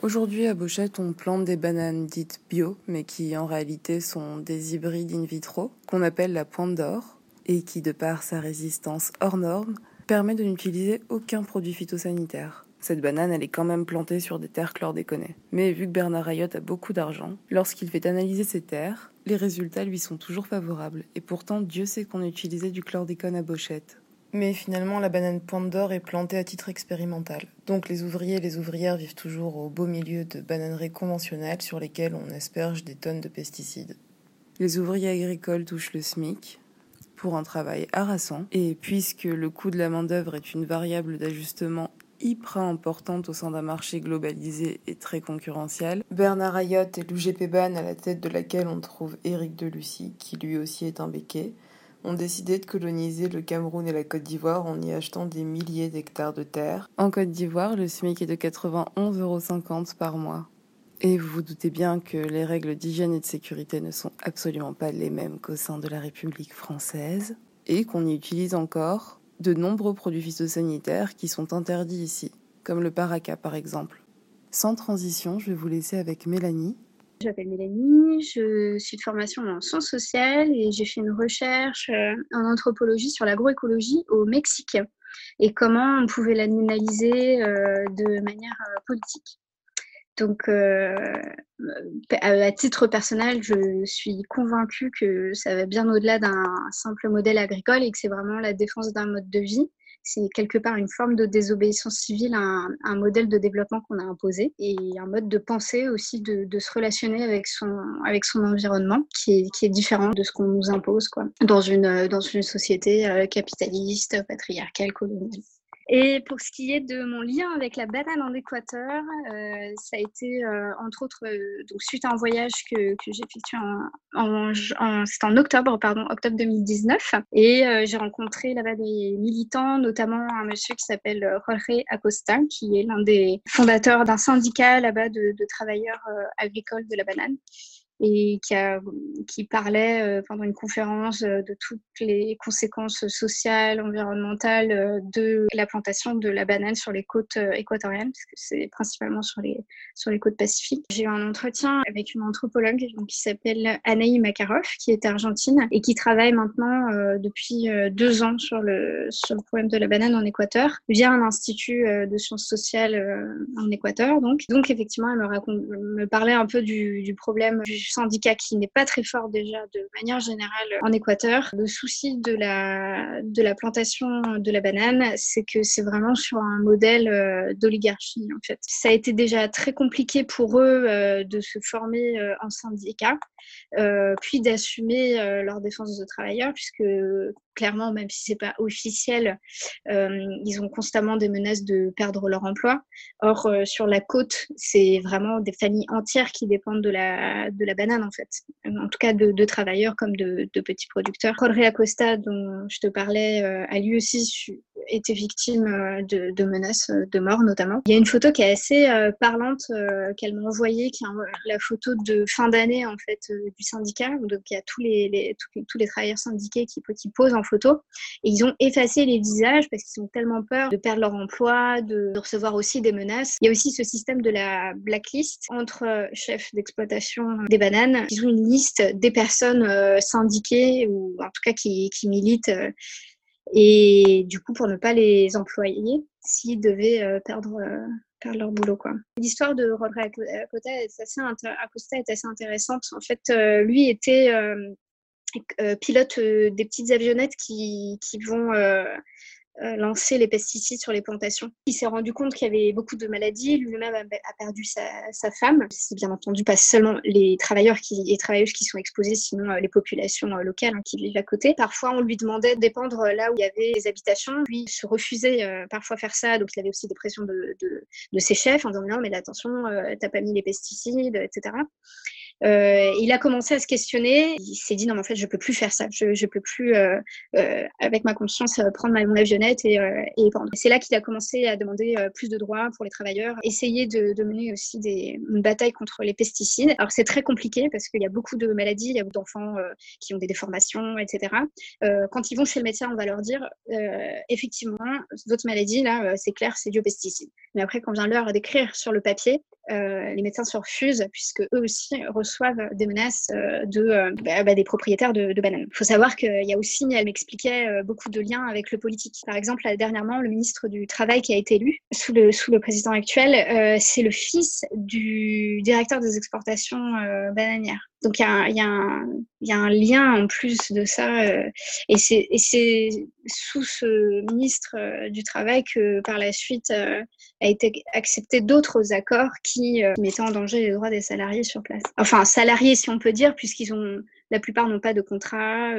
Aujourd'hui à Bochette, on plante des bananes dites bio, mais qui en réalité sont des hybrides in vitro, qu'on appelle la pointe d'or, et qui, de par sa résistance hors norme, permet de n'utiliser aucun produit phytosanitaire. Cette banane, elle est quand même plantée sur des terres chlordéconées. Mais vu que Bernard Ayotte a beaucoup d'argent, lorsqu'il fait analyser ces terres, les résultats lui sont toujours favorables. Et pourtant, Dieu sait qu'on utilisait du chlordécone à Bochette. Mais finalement, la banane pointe d'or est plantée à titre expérimental. Donc les ouvriers et les ouvrières vivent toujours au beau milieu de bananeries conventionnelles sur lesquelles on asperge des tonnes de pesticides. Les ouvriers agricoles touchent le SMIC pour un travail harassant. Et puisque le coût de la main-d'œuvre est une variable d'ajustement hyper importante au sein d'un marché globalisé et très concurrentiel, Bernard Ayotte et l'UGP BAN, à la tête de laquelle on trouve Éric Delucy, qui lui aussi est un béquet, ont décidé de coloniser le Cameroun et la Côte d'Ivoire en y achetant des milliers d'hectares de terre. En Côte d'Ivoire, le SMIC est de 91,50 euros par mois. Et vous vous doutez bien que les règles d'hygiène et de sécurité ne sont absolument pas les mêmes qu'au sein de la République française, et qu'on y utilise encore de nombreux produits phytosanitaires qui sont interdits ici, comme le paraca par exemple. Sans transition, je vais vous laisser avec Mélanie, Je m'appelle Mélanie, je suis de formation en sciences sociales et j'ai fait une recherche euh, en anthropologie sur l'agroécologie au Mexique et comment on pouvait l'analyser euh, de manière euh, politique. Donc, euh, à à titre personnel, je suis convaincue que ça va bien au-delà d'un simple modèle agricole et que c'est vraiment la défense d'un mode de vie. C'est quelque part une forme de désobéissance civile un modèle de développement qu'on a imposé et un mode de pensée aussi de, de se relationner avec son, avec son environnement qui est, qui est différent de ce qu'on nous impose quoi, dans, une, dans une société euh, capitaliste, patriarcale, coloniale. Et pour ce qui est de mon lien avec la banane en Équateur, euh, ça a été euh, entre autres euh, donc suite à un voyage que, j'ai effectué en, en, octobre pardon octobre 2019 et j'ai rencontré là-bas des militants, notamment un monsieur qui s'appelle Jorge Acosta, qui est l'un des fondateurs d'un syndicat là-bas de, travailleurs agricoles de la banane et qui, a, qui parlait euh, pendant une conférence euh, de toutes les conséquences sociales, environnementales euh, de la plantation de la banane sur les côtes équatoriennes, parce que c'est principalement sur les, sur les côtes pacifiques. J'ai eu un entretien avec une anthropologue donc, qui s'appelle Anaï Makarov, qui est argentine et qui travaille maintenant euh, depuis deux ans sur le, sur le problème de la banane en Équateur via un institut de sciences sociales en Équateur. Donc, donc effectivement, elle me, raconte, me parlait un peu du, du problème syndicat qui n'est pas très fort déjà de manière générale en Équateur. Le souci de la, de la plantation de la banane, c'est que c'est vraiment sur un modèle euh, d'oligarchie en fait. Ça a été déjà très compliqué pour eux euh, de se former euh, en syndicat, puis d'assumer leur défense de travailleurs, puisque clairement, même si c'est pas officiel, ils ont constamment des menaces de perdre leur emploi. Or, sur la côte, c'est vraiment des familles entières qui dépendent de la, de la banane en fait, en tout cas de, travailleurs comme de, petits producteurs. Jorge Acosta, dont je te parlais, a lui aussi été victime de, menaces de mort notamment. Il y a une photo qui est assez parlante qu'elle m'a envoyée, qui est la photo de fin d'année en fait du syndicat. Donc il y a tous les, tous, les travailleurs syndiqués qui, posent en photo et ils ont effacé les visages parce qu'ils ont tellement peur de perdre leur emploi, de, recevoir aussi des menaces. Il y a aussi ce système de la blacklist entre euh, chefs d'exploitation des bananes. Ils ont une liste des personnes euh, syndiquées ou en tout cas qui, militent. Euh, et du coup, pour ne pas les employer s'ils devaient perdre, perdre leur boulot. L'histoire de Rodri Acosta est assez, est assez intéressante. En fait, lui était pilote des petites avionnettes qui, qui vont euh, lancer les pesticides sur les plantations. Il s'est rendu compte qu'il y avait beaucoup de maladies. Lui-même a, perdu sa, femme. C'est bien entendu pas seulement les travailleurs qui, et travailleuses qui sont exposés, sinon euh, les populations euh, locales hein, qui vivent à côté. Parfois, on lui demandait de dépendre là où il y avait des habitations. Lui se refusait parfois faire ça. Donc, il avait aussi des pressions de, de, ses chefs en disant non, mais attention, t'as pas mis les pesticides, etc. Euh, il a commencé à se questionner. Il s'est dit non, mais en fait, je peux plus faire ça. Je, je peux plus, euh, euh, avec ma conscience, euh, prendre ma, mon avionnette et, euh, et pendre. C'est là qu'il a commencé à demander euh, plus de droits pour les travailleurs, essayer de, de mener aussi des, une bataille contre les pesticides. Alors c'est très compliqué parce qu'il y a beaucoup de maladies, il y a beaucoup d'enfants qui ont des déformations, etc. quand ils vont chez le médecin, on va leur dire effectivement, votre maladie là, c'est clair, c'est dû aux pesticides. Mais après, quand vient l'heure d'écrire sur le papier, euh, les médecins se refusent puisque eux aussi reçoivent des menaces euh, de, euh, bah, bah, des propriétaires de, bananes. Il faut savoir qu'il y a aussi, elle m'expliquait, beaucoup de liens avec le politique. Par exemple, dernièrement, le ministre du Travail qui a été élu sous le, sous le président actuel, c'est le fils du directeur des exportations bananières. Donc il y, a, y, a y, a un lien en plus de ça. Euh, et c'est sous ce ministre euh, du Travail que par la suite euh, a été accepté d'autres accords qui mettaient en danger les droits des salariés sur place. Enfin, salariés si on peut dire, puisqu'ils ont la plupart n'ont pas de contrat.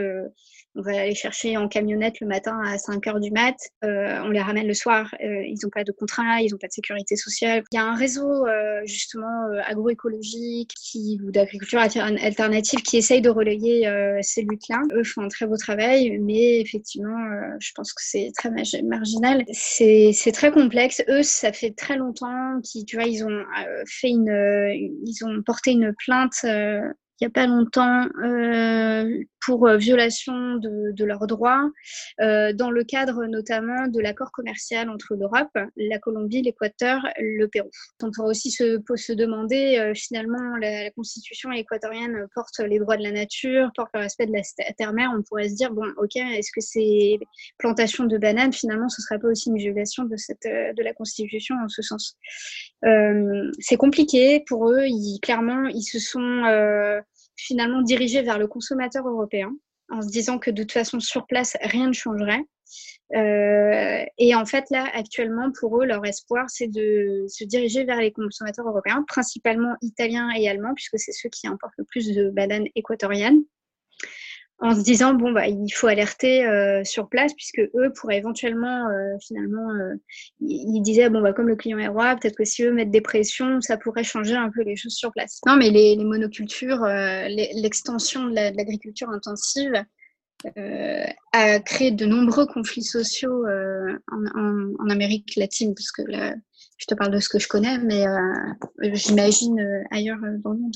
Euh, on va les chercher en camionnette le matin à 5 heures du mat. Euh, on les ramène le soir. Euh, ils n'ont pas de contrat, ils n'ont pas de sécurité sociale. Il y a un réseau justement agroécologique qui, ou d'agriculture alternative qui essaye de relayer ces luttes-là. Eux font un très beau travail, mais effectivement, je pense que c'est très marginal. C'est très complexe. Eux, ça fait très longtemps qu'ils, tu vois, ils ont fait une, ils ont porté une plainte il n'y a pas longtemps euh, pour euh, violation de, de leurs droits, euh, dans le cadre notamment de l'accord commercial entre l'Europe, la Colombie, l'Équateur, le Pérou. On pourrait aussi se, se demander, finalement, la, constitution équatorienne porte les droits de la nature, porte le respect de la terre-mère. On pourrait se dire, bon, ok, est-ce que ces plantations de bananes, finalement, ce ne serait pas aussi une violation de, cette, de la constitution en ce sens? C'est compliqué pour eux. Ils, clairement, ils se sont finalement dirigé vers le consommateur européen en se disant que de toute façon sur place rien ne changerait. Euh, et en fait là actuellement pour eux leur espoir c'est de se diriger vers les consommateurs européens, principalement italiens et allemands puisque c'est ceux qui importent le plus de bananes équatoriennes en se disant bon bah il faut alerter euh, sur place puisque eux pourraient éventuellement euh, finalement euh, ils disaient bon bah comme le client est roi peut-être que si eux mettent des pressions ça pourrait changer un peu les choses sur place. Non mais les, monocultures l'extension de l'agriculture intensive a créé de nombreux conflits sociaux en, en, Amérique latine parce que là je te parle de ce que je connais mais j'imagine ailleurs dans le monde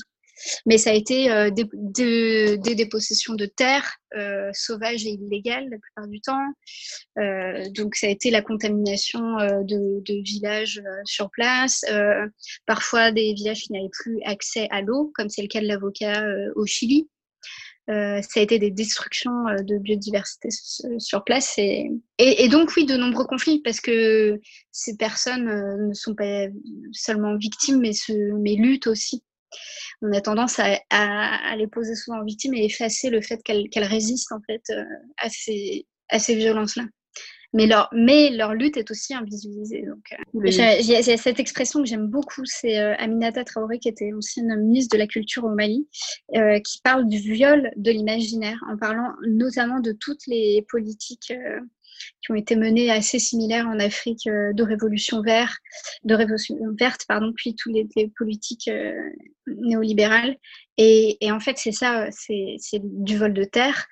mais ça a été euh, des, dépossessions de terres euh, sauvages et illégales la plupart du temps. Euh, donc ça a été la contamination de, villages sur place. parfois des villages qui n'avaient plus accès à l'eau, comme c'est le cas de l'avocat au Chili. Ça a été des destructions de biodiversité sur place et, et, et, donc oui de nombreux conflits parce que ces personnes ne sont pas seulement victimes mais, se, mais luttent aussi on a tendance à, les poser souvent en victime et effacer le fait qu'elles résistent en fait euh, à ces, à ces violences-là. Mais leur, mais leur lutte est aussi invisibilisée. Donc, euh, il y, a cette expression que j'aime beaucoup, c'est euh, Aminata Traoré, qui était ancienne ministre de la Culture au Mali, qui parle du viol de l'imaginaire, en parlant notamment de toutes les politiques qui ont été menées assez similaires en Afrique de révolution verte, de révolution verte, pardon, puis toutes les, politiques néolibérales. Et, en fait, c'est ça, c'est du vol de terre.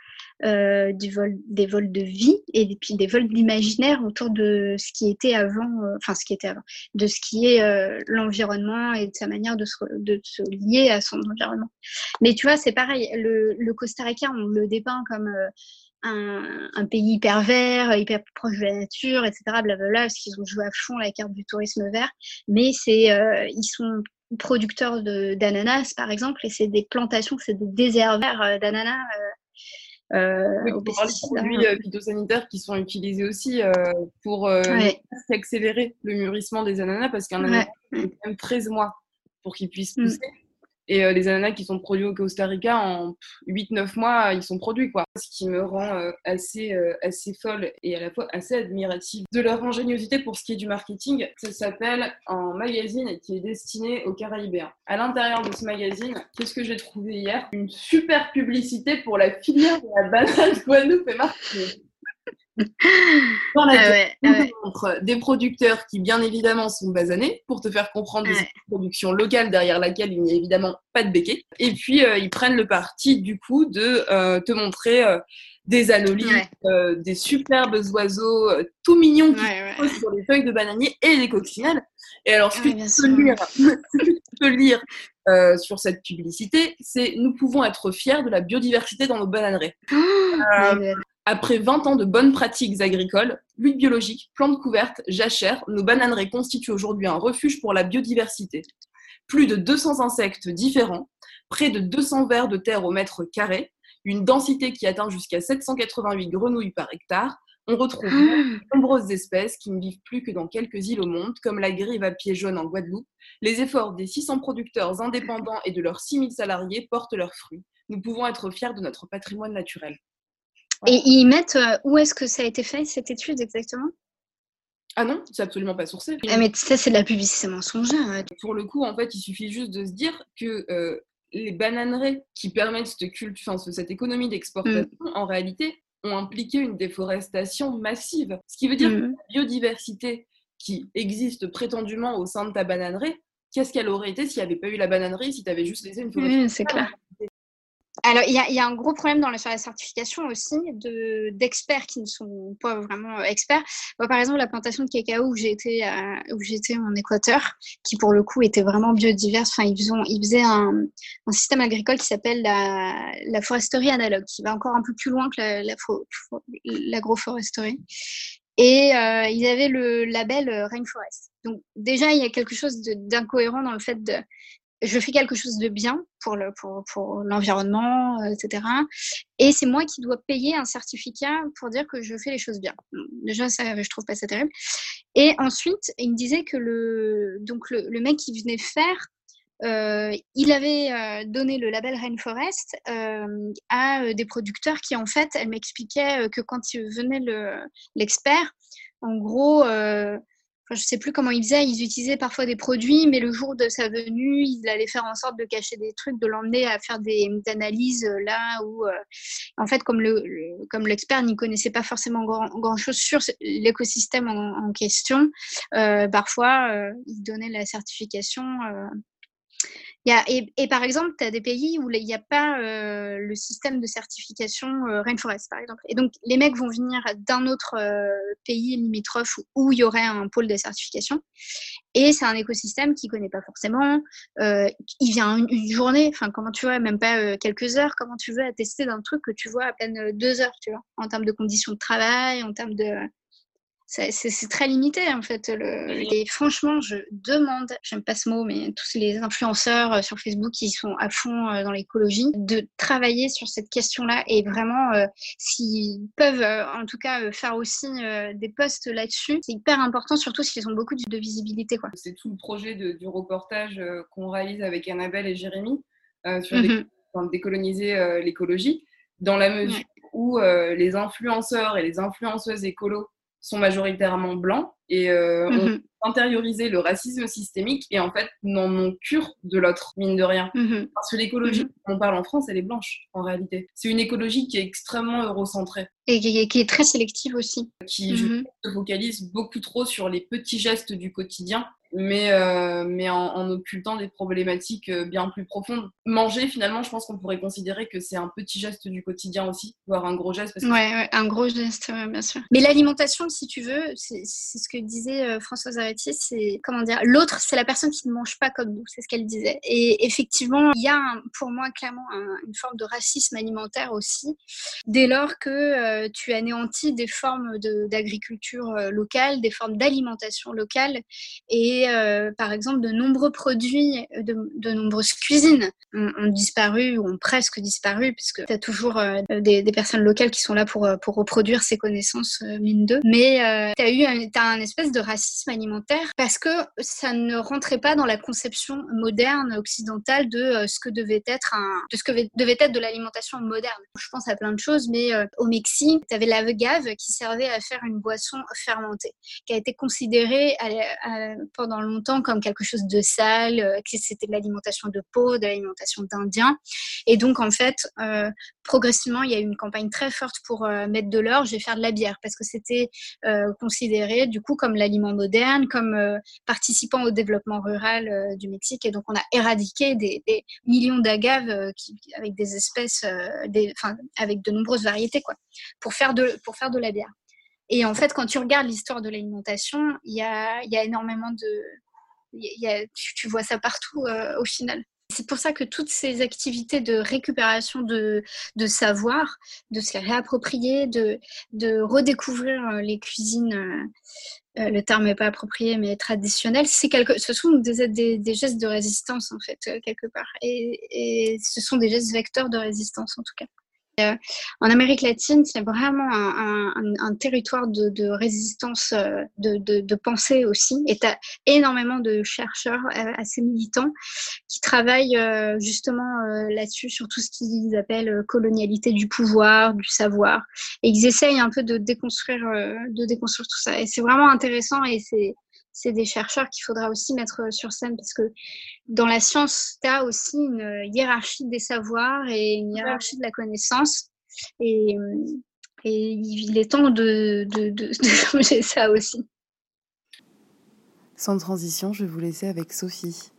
Euh, du vol, des vols de vie et puis des vols d'imaginaire autour de ce qui était avant, euh, enfin ce qui était avant, de ce qui est euh, l'environnement et de sa manière de se, de se, lier à son environnement. Mais tu vois, c'est pareil, le, le, Costa Rica, on le dépeint comme un, un, pays hyper vert, hyper proche de la nature, etc. Blablabla, parce qu'ils ont joué à fond la carte du tourisme vert. Mais c'est, ils sont producteurs d'ananas, par exemple, et c'est des plantations, c'est des déserts verts d'ananas euh, oui, les produits euh, phytosanitaires qui sont utilisés aussi euh, pour accélérer le mûrissement des ananas parce qu'un ananas, il faut quand même 13 mois pour qu'il puisse mm. Et euh, les ananas qui sont produits au Costa Rica, en 8-9 mois, ils sont produits. Quoi. Ce qui me rend euh, assez, euh, assez folle et à la fois assez admirative de leur ingéniosité pour ce qui est du marketing, ça s'appelle un magazine qui est destiné aux Caraïbéens. À l'intérieur de ce magazine, qu'est-ce que j'ai trouvé hier? Une super publicité pour la filière de la banane Guadeloupe et Martinique. Dans la ah montre des producteurs qui, bien évidemment, sont basanés pour te faire comprendre des productions locales derrière laquelle il n'y a évidemment pas de béquet. Et puis, euh, ils prennent le parti, du coup, de euh, te montrer euh, des anolies, des superbes oiseaux tout mignons qui posent sur les feuilles de bananier et les coccinelles. Et alors, ce que tu peux lire, tu peux lire sur cette publicité, c'est nous pouvons être fiers de la biodiversité dans nos bananeraies. Oh, après 20 ans de bonnes pratiques agricoles, lutte biologique, plantes couvertes, jachères, nos bananeraies constituent aujourd'hui un refuge pour la biodiversité. Plus de 200 insectes différents, près de 200 vers de terre au mètre carré, une densité qui atteint jusqu'à 788 grenouilles par hectare, on retrouve de nombreuses espèces qui ne vivent plus que dans quelques îles au monde, comme la grive à pieds jaunes en Guadeloupe. Les efforts des 600 producteurs indépendants et de leurs 6000 salariés portent leurs fruits. Nous pouvons être fiers de notre patrimoine naturel. Et ils mettent euh, où est-ce que ça a été fait, cette étude exactement? Ah non, c'est absolument pas sourcé. Ah, mais ça, c'est de la publicité mensongère. Pour le coup, en fait, il suffit juste de se dire que euh, les bananeries qui permettent cette, culture, cette économie d'exportation, mm. en réalité, ont impliqué une déforestation massive. Ce qui veut dire que mm. la biodiversité qui existe prétendument au sein de ta bananerie, qu'est-ce qu'elle aurait été s'il n'y avait pas eu la bananerie, si tu avais juste laissé une forêt mm, C'est clair. Alors, il y, a un gros problème dans la, sur la certification aussi d'experts qui ne sont pas vraiment euh, experts. par exemple, la plantation de cacao où j'étais où j'étais en Équateur, qui pour le coup était vraiment biodiverse. Enfin, ils, faisaient, un, système agricole qui s'appelle la, foresterie analogue, qui va encore un peu plus loin que l'agroforesterie. La, et euh, ils avaient le label Rainforest. Donc déjà, il y a quelque chose d'incohérent dans le fait de je fais quelque chose de bien pour le pour, pour l'environnement, euh, etc. Et c'est moi qui dois payer un certificat pour dire que je fais les choses bien. Déjà, ça, je trouve pas ça terrible. Et ensuite, il me disait que le donc le, le mec qui venait faire euh, il avait euh, donné le label Rainforest à des producteurs qui, en fait, elle m'expliquait que quand il venait l'expert, en gros, je ne sais plus comment ils faisaient, ils utilisaient parfois des produits, mais le jour de sa venue, ils allaient faire en sorte de cacher des trucs, de l'emmener à faire des, analyses euh, là où, euh, en fait, comme le, l'expert n'y connaissait pas forcément grand, grand chose sur l'écosystème en, question, euh, parfois il donnait la certification et, par exemple, tu as des pays où il n'y a pas euh, le système de certification euh, Rainforest, par exemple. Et donc, les mecs vont venir d'un autre euh, pays limitrophe où il y aurait un pôle de certification. Et c'est un écosystème qu'il ne connaît pas forcément. il vient une, journée, enfin, comment tu vois, même pas quelques heures, comment tu veux attester d'un truc que tu vois à peine deux heures, tu vois, en termes de conditions de travail, en termes de c'est très limité en fait. Le, et franchement, je demande, j'aime pas ce mot, mais tous les influenceurs euh, sur Facebook qui sont à fond euh, dans l'écologie, de travailler sur cette question-là et vraiment, euh, s'ils peuvent en tout cas faire aussi des posts là-dessus, c'est hyper important, surtout s'ils ont beaucoup de visibilité. C'est tout le projet de, du reportage qu'on réalise avec Annabelle et Jérémy sur mmh décoloniser l'écologie, dans la mesure où les influenceurs et les influenceuses écolos sont majoritairement blancs et euh, on mhm. intérioriser le racisme systémique et en fait n'en ont cure de l'autre, mine de rien. Mhm. Parce que l'écologie Mhm. dont on parle en France, elle est blanche en réalité. C'est une écologie qui est extrêmement eurocentrée, Et qui, est très sélective aussi. qui je se focalise beaucoup trop sur les petits gestes du quotidien. Mais, euh, mais en, en occultant des problématiques euh, bien plus profondes. Manger, finalement, je pense qu'on pourrait considérer que c'est un petit geste du quotidien aussi, voire un gros geste. Parce que Ouais, ouais, un gros geste, ouais, bien sûr. Mais l'alimentation, si tu veux, c'est ce que disait euh, Françoise Aretti, c'est comment dire, l'autre, c'est la personne qui ne mange pas comme nous, c'est ce qu'elle disait. Et effectivement, il y a un- pour moi clairement un- une forme de racisme alimentaire aussi, dès lors que euh, tu anéantis des formes d'agriculture locale, des formes d'alimentation locale, et euh, par exemple, de nombreux produits, euh, de, nombreuses cuisines ont, disparu ou ont presque disparu, puisque tu as toujours euh, des, personnes locales qui sont là pour, reproduire ces connaissances, euh, mine d'eux. Mais tu as eu un, un espèce de racisme alimentaire parce que ça ne rentrait pas dans la conception moderne occidentale de ce que devait être un, de ce que devait être de l'alimentation moderne. Je pense à plein de choses, mais au Mexique, tu avais l'agave qui servait à faire une boisson fermentée, qui a été considérée pendant longtemps comme quelque chose de sale, euh, que c'était de l'alimentation de peau, de l'alimentation d'Indiens. Et donc, en fait, euh, progressivement, il y a eu une campagne très forte pour euh, mettre de l'or, je vais faire de la bière, parce que c'était considéré, du coup, comme l'aliment moderne, comme participant au développement rural du Mexique. Et donc, on a éradiqué des, millions d'agaves avec des espèces, avec de nombreuses variétés, quoi, pour faire de, pour faire de la bière. Et en fait, quand tu regardes l'histoire de l'alimentation, il y a, énormément de. Tu, vois ça partout euh, au final. C'est pour ça que toutes ces activités de récupération de, savoir, de se réapproprier, de, redécouvrir les cuisines, euh, le terme n'est pas approprié, mais traditionnel, c'est quelque, ce sont des, gestes de résistance en fait, euh, quelque part. Et, et ce sont des gestes vecteurs de résistance en tout cas. Euh, en Amérique latine, c'est vraiment un, territoire de, résistance, euh, de, pensée aussi. Et tu as énormément de chercheurs euh, assez militants qui travaillent justement là-dessus, sur tout ce qu'ils appellent colonialité du pouvoir, du savoir. Et ils essayent un peu de déconstruire, de déconstruire tout ça. Et c'est vraiment intéressant et c'est c'est des chercheurs qu'il faudra aussi mettre sur scène parce que dans la science, tu as aussi une hiérarchie des savoirs et une hiérarchie de la connaissance. Et, et il est temps de, de, de, de changer ça aussi. Sans transition, je vais vous laisser avec Sophie.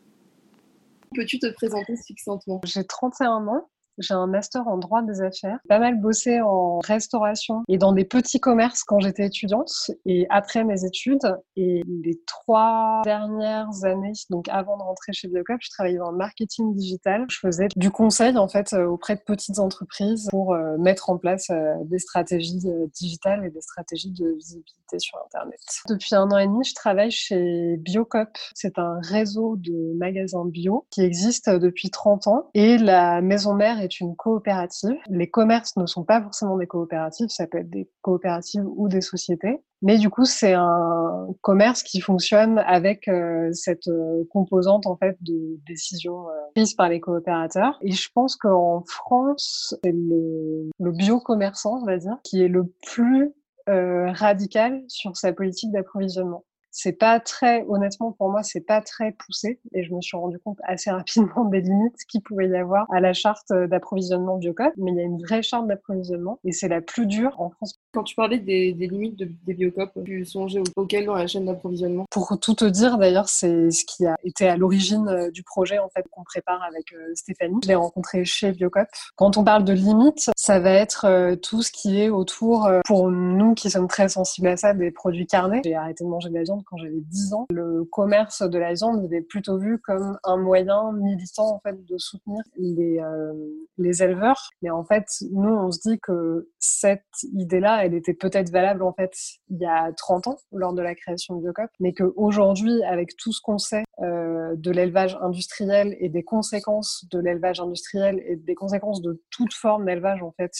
Peux-tu te présenter succinctement? J'ai 31 ans. J'ai un master en droit des affaires. Pas mal bossé en restauration et dans des petits commerces quand j'étais étudiante et après mes études. Et les trois dernières années, donc avant de rentrer chez Biocop, je travaillais dans le marketing digital. Je faisais du conseil en fait auprès de petites entreprises pour euh, mettre en place euh, des stratégies euh, digitales et des stratégies de visibilité sur Internet. Depuis un an et demi, je travaille chez Biocop. C'est un réseau de magasins bio qui existe depuis 30 ans et la maison mère une coopérative. Les commerces ne sont pas forcément des coopératives, ça peut être des coopératives ou des sociétés. Mais du coup, c'est un commerce qui fonctionne avec euh, cette euh, composante en fait de décision euh, prise par les coopérateurs. Et je pense qu'en France, c'est le, le bio-commerçant, on va dire, qui est le plus radical sur sa politique d'approvisionnement c'est pas très, honnêtement, pour moi, c'est pas très poussé. Et je me suis rendu compte assez rapidement des limites qu'il pouvait y avoir à la charte d'approvisionnement Biocop. Mais il y a une vraie charte d'approvisionnement et c'est la plus dure en France. Quand tu parlais des, des limites de, des Biocop, tu songeais auxquelles dans la chaîne d'approvisionnement? Pour tout te dire, d'ailleurs, c'est ce qui a été à l'origine du projet, en fait, qu'on prépare avec Stéphanie. Je l'ai rencontré chez Biocop. Quand on parle de limites, ça va être tout ce qui est autour, pour nous qui sommes très sensibles à ça, des produits carnés. J'ai arrêté de manger de la viande quand j'avais 10 ans, le commerce de la viande était plutôt vu comme un moyen militant en fait de soutenir les euh, les éleveurs. Mais en fait, nous on se dit que cette idée-là, elle était peut-être valable en fait il y a 30 ans lors de la création de Biocop, mais qu'aujourd'hui avec tout ce qu'on sait euh, de l'élevage industriel et des conséquences de l'élevage industriel et des conséquences de toute forme d'élevage en fait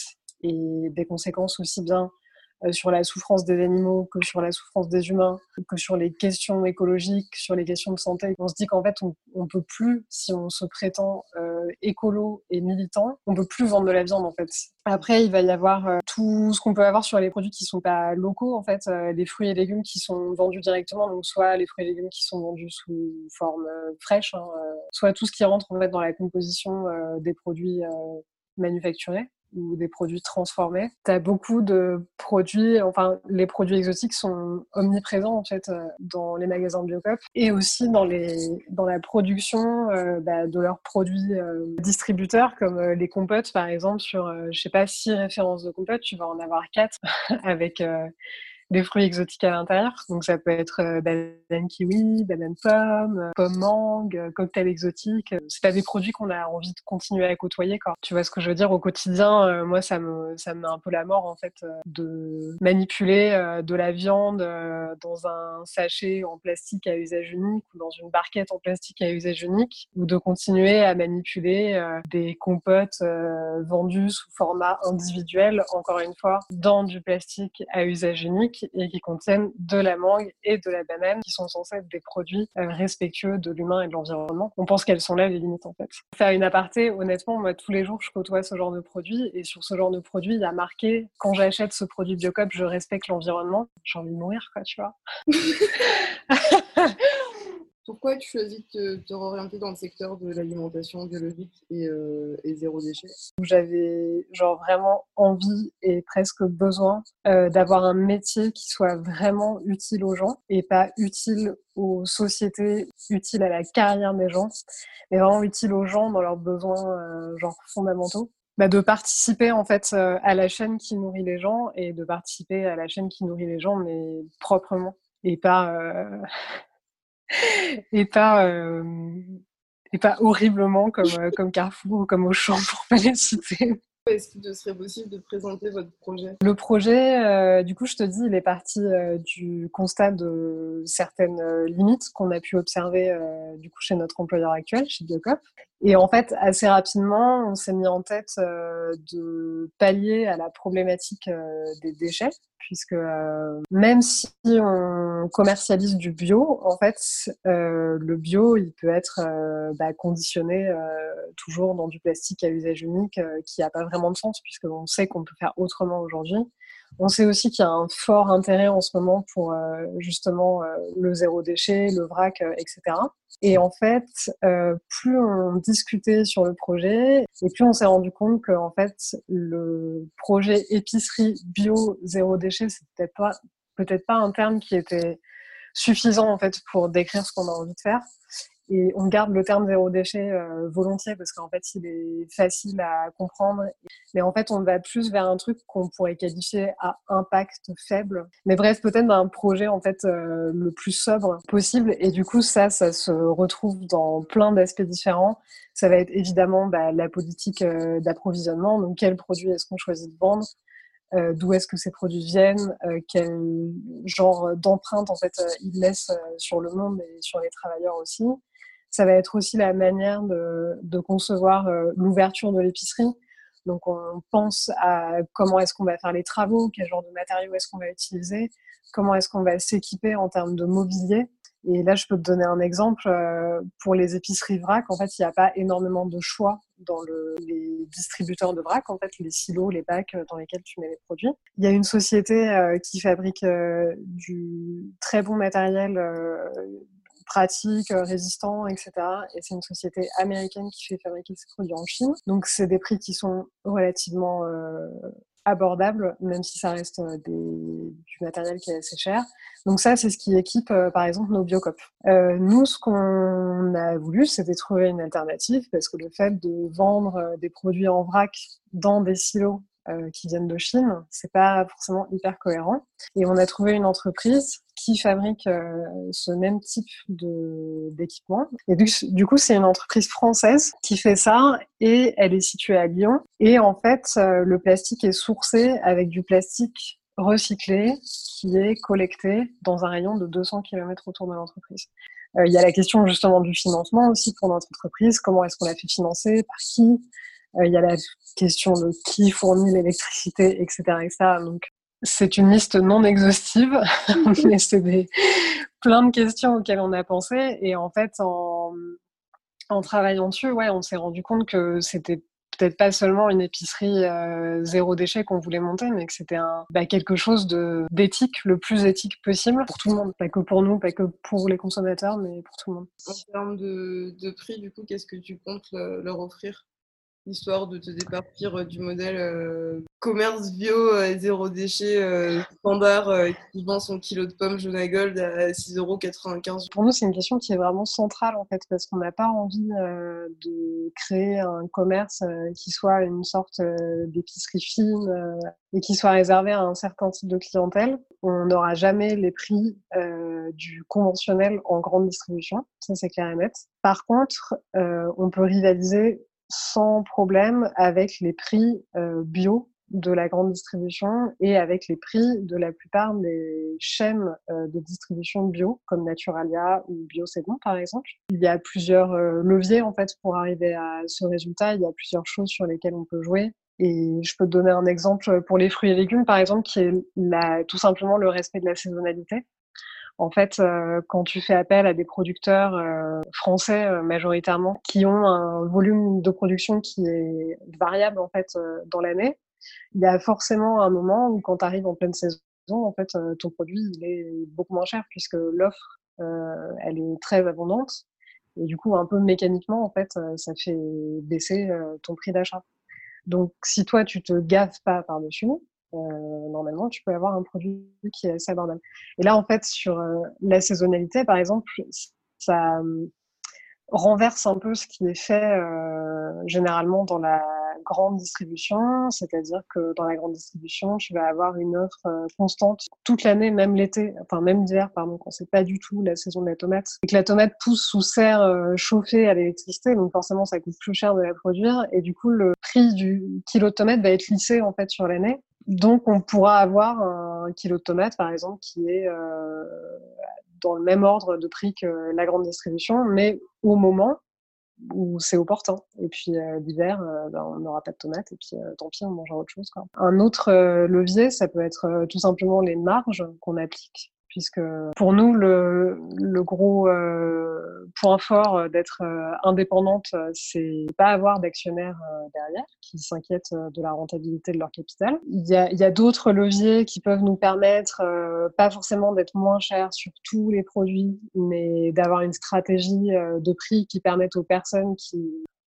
et des conséquences aussi bien sur la souffrance des animaux que sur la souffrance des humains, que sur les questions écologiques, sur les questions de santé. On se dit qu'en fait, on, on peut plus, si on se prétend euh, écolo et militant, on peut plus vendre de la viande en fait. Après, il va y avoir euh, tout ce qu'on peut avoir sur les produits qui sont pas locaux en fait, euh, les fruits et légumes qui sont vendus directement, donc soit les fruits et légumes qui sont vendus sous forme euh, fraîche, hein, soit tout ce qui rentre en fait dans la composition des produits manufacturés ou des produits transformés. Tu as beaucoup de produits, enfin les produits exotiques sont omniprésents en fait euh, dans les magasins Biocop et aussi dans, les, dans la production euh, bah, de leurs produits euh, distributeurs comme les compotes par exemple sur, je sais pas, six références de compotes, tu vas en avoir quatre avec des fruits exotiques à l'intérieur. Donc ça peut être euh, banane kiwi, banane pomme, euh, pomme mangue, euh, cocktail exotique. C'est pas des produits qu'on a envie de continuer à côtoyer. Quoi. Tu vois ce que je veux dire? Au quotidien Moi, ça me ça me met un peu la mort en fait de manipuler de la viande dans un sachet en plastique à usage unique ou dans une barquette en plastique à usage unique ou de continuer à manipuler des compotes vendues sous format individuel, encore une fois, dans du plastique à usage unique et qui contiennent de la mangue et de la banane, qui sont censés être des produits euh, respectueux de l'humain et de l'environnement. On pense qu'elles sont là les limites en fait. Faire une aparté, honnêtement, moi tous les jours je côtoie ce genre de produit et sur ce genre de produit, il y a marqué quand j'achète ce produit Biocop, je respecte l'environnement. J'ai envie de mourir quoi, tu vois. Pourquoi tu choisis de te, réorienter dans le secteur de l'alimentation biologique et, euh, zéro déchet? J'avais genre vraiment envie et presque besoin euh, d'avoir un métier qui soit vraiment utile aux gens et pas utile aux sociétés, utile à la carrière des gens, mais vraiment utile aux gens dans leurs besoins euh, genre fondamentaux. Bah, de participer en fait à la chaîne qui nourrit les gens et de participer à la chaîne qui nourrit les gens mais proprement et pas et pas euh, et pas horriblement comme euh, comme Carrefour ou comme Auchan pour pas les citer. Est-ce qu'il te serait possible de présenter votre projet? Le projet, euh, du coup, je te dis, il est parti du constat de certaines limites qu'on a pu observer du coup chez notre employeur actuel, chez Biocop. Et en fait, assez rapidement, on s'est mis en tête de pallier à la problématique des déchets puisque euh, même si on commercialise du bio, en fait, euh, le bio, il peut être euh, bah, conditionné toujours dans du plastique à usage unique qui n'a pas vraiment de sens, puisqu'on sait qu'on peut faire autrement aujourd'hui. On sait aussi qu'il y a un fort intérêt en ce moment pour justement le zéro déchet, le vrac, etc. Et en fait, euh, plus on discutait sur le projet, et plus on s'est rendu compte que en fait, le projet épicerie bio zéro déchet, c'est peut-être pas peut-être pas un terme qui était suffisant en fait pour décrire ce qu'on a envie de faire. Et on garde le terme zéro déchet euh, volontiers parce qu'en fait, il est facile à comprendre. Mais en fait, on va plus vers un truc qu'on pourrait qualifier à impact faible. Mais bref, peut-être un projet en fait euh, le plus sobre possible. Et du coup, ça, ça se retrouve dans plein d'aspects différents. Ça va être évidemment bah, la politique euh, d'approvisionnement. Donc, quel produit est-ce qu'on choisit de vendre? D'où est-ce que ces produits viennent, quel genre d'empreinte en fait ils laissent sur le monde et sur les travailleurs aussi? Ça va être aussi la manière de, concevoir euh, l'ouverture de l'épicerie. Donc on pense à comment est-ce qu'on va faire les travaux, quel genre de matériaux est-ce qu'on va utiliser, comment est-ce qu'on va s'équiper en termes de mobilier. Et là, je peux te donner un exemple. Euh, pour les épiceries vrac, en fait, il n'y a pas énormément de choix dans les distributeurs de vrac, en fait, les silos, les bacs euh, dans lesquels tu mets les produits. Il y a une société qui fabrique du très bon matériel pratique, euh, résistant, etc. Et c'est une société américaine qui fait fabriquer ses produits en Chine. Donc c'est des prix qui sont relativement euh, abordables, même si ça reste euh, du matériel qui est assez cher. Donc ça, c'est ce qui équipe, par exemple, nos biocopes. Nous, ce qu'on a voulu, c'était trouver une alternative, parce que le fait de vendre des produits en vrac dans des silos euh, qui viennent de Chine, c'est pas forcément hyper cohérent. Et on a trouvé une entreprise qui fabrique euh, ce même type d'équipement. Et du, coup, c'est une entreprise française qui fait ça et elle est située à Lyon. Et en fait, euh, le plastique est sourcé avec du plastique recyclé qui est collecté dans un rayon de 200 km autour de l'entreprise. Il y a la question justement du financement aussi pour notre entreprise. Comment est-ce qu'on la fait financer? Par qui? euh, il y a la question de qui fournit l'électricité, etc., etc. Donc, c'est une liste non exhaustive, mais c'est des, plein de questions auxquelles on a pensé. Et en fait, en, en travaillant dessus, ouais, on s'est rendu compte que c'était peut-être pas seulement une épicerie euh, zéro déchet qu'on voulait monter, mais que c'était bah, quelque chose d'éthique, le plus éthique possible pour tout le monde. Pas que pour nous, pas que pour les consommateurs, mais pour tout le monde. En termes de, de prix, du coup, qu'est-ce que tu comptes leur offrir? Histoire de te départir euh, du modèle euh, commerce bio, euh, zéro déchet, standard, qui vend son kilo de pommes jaune à gold à 6,95€. Pour nous, c'est une question qui est vraiment centrale en fait, parce qu'on n'a pas envie de créer un commerce qui soit une sorte d'épicerie fine et qui soit réservé à un certain type de clientèle. On n'aura jamais les prix du conventionnel en grande distribution, ça c'est clair et net. Par contre, on peut rivaliser sans problème avec les prix euh, bio de la grande distribution et avec les prix de la plupart des chaînes euh, de distribution bio comme Naturalia ou Bio par exemple. Il y a plusieurs euh, leviers en fait pour arriver à ce résultat. Il y a plusieurs choses sur lesquelles on peut jouer. Et je peux te donner un exemple pour les fruits et légumes, par exemple, qui est la, tout simplement le respect de la saisonnalité. En fait, euh, quand tu fais appel à des producteurs euh, français euh, majoritairement qui ont un volume de production qui est variable en fait dans l'année, il y a forcément un moment où quand tu arrives en pleine saison, en fait, ton produit il est beaucoup moins cher puisque l'offre elle est très abondante et du coup un peu mécaniquement en fait ça fait baisser ton prix d'achat. Donc si toi tu te gaffes pas par dessus, euh, normalement, tu peux avoir un produit qui est assez abordable. Et là, en fait, sur euh, la saisonnalité, par exemple, ça euh, renverse un peu ce qui est fait généralement dans la grande distribution, c'est-à-dire que dans la grande distribution, tu vas avoir une offre constante toute l'année, même l'été, enfin même l'hiver, pardon, quand c'est pas du tout la saison de la tomate, et que la tomate pousse sous serre chauffée à l'électricité, donc forcément ça coûte plus cher de la produire, et du coup le prix du kilo de tomate va être lissé en fait sur l'année, donc, on pourra avoir un kilo de tomates, par exemple, qui est euh, dans le même ordre de prix que la grande distribution, mais au moment où c'est opportun. Et puis euh, l'hiver, euh, ben, on n'aura pas de tomates, et puis tant pis, on mangera autre chose. Un autre levier, ça peut être tout simplement les marges qu'on applique puisque pour nous, le, le gros euh, point fort euh, d'être euh, indépendante, c'est pas avoir d'actionnaires derrière qui s'inquiètent de la rentabilité de leur capital. Il y a, il y a d'autres leviers qui peuvent nous permettre, pas forcément d'être moins chers sur tous les produits, mais d'avoir une stratégie de prix qui permette aux personnes qui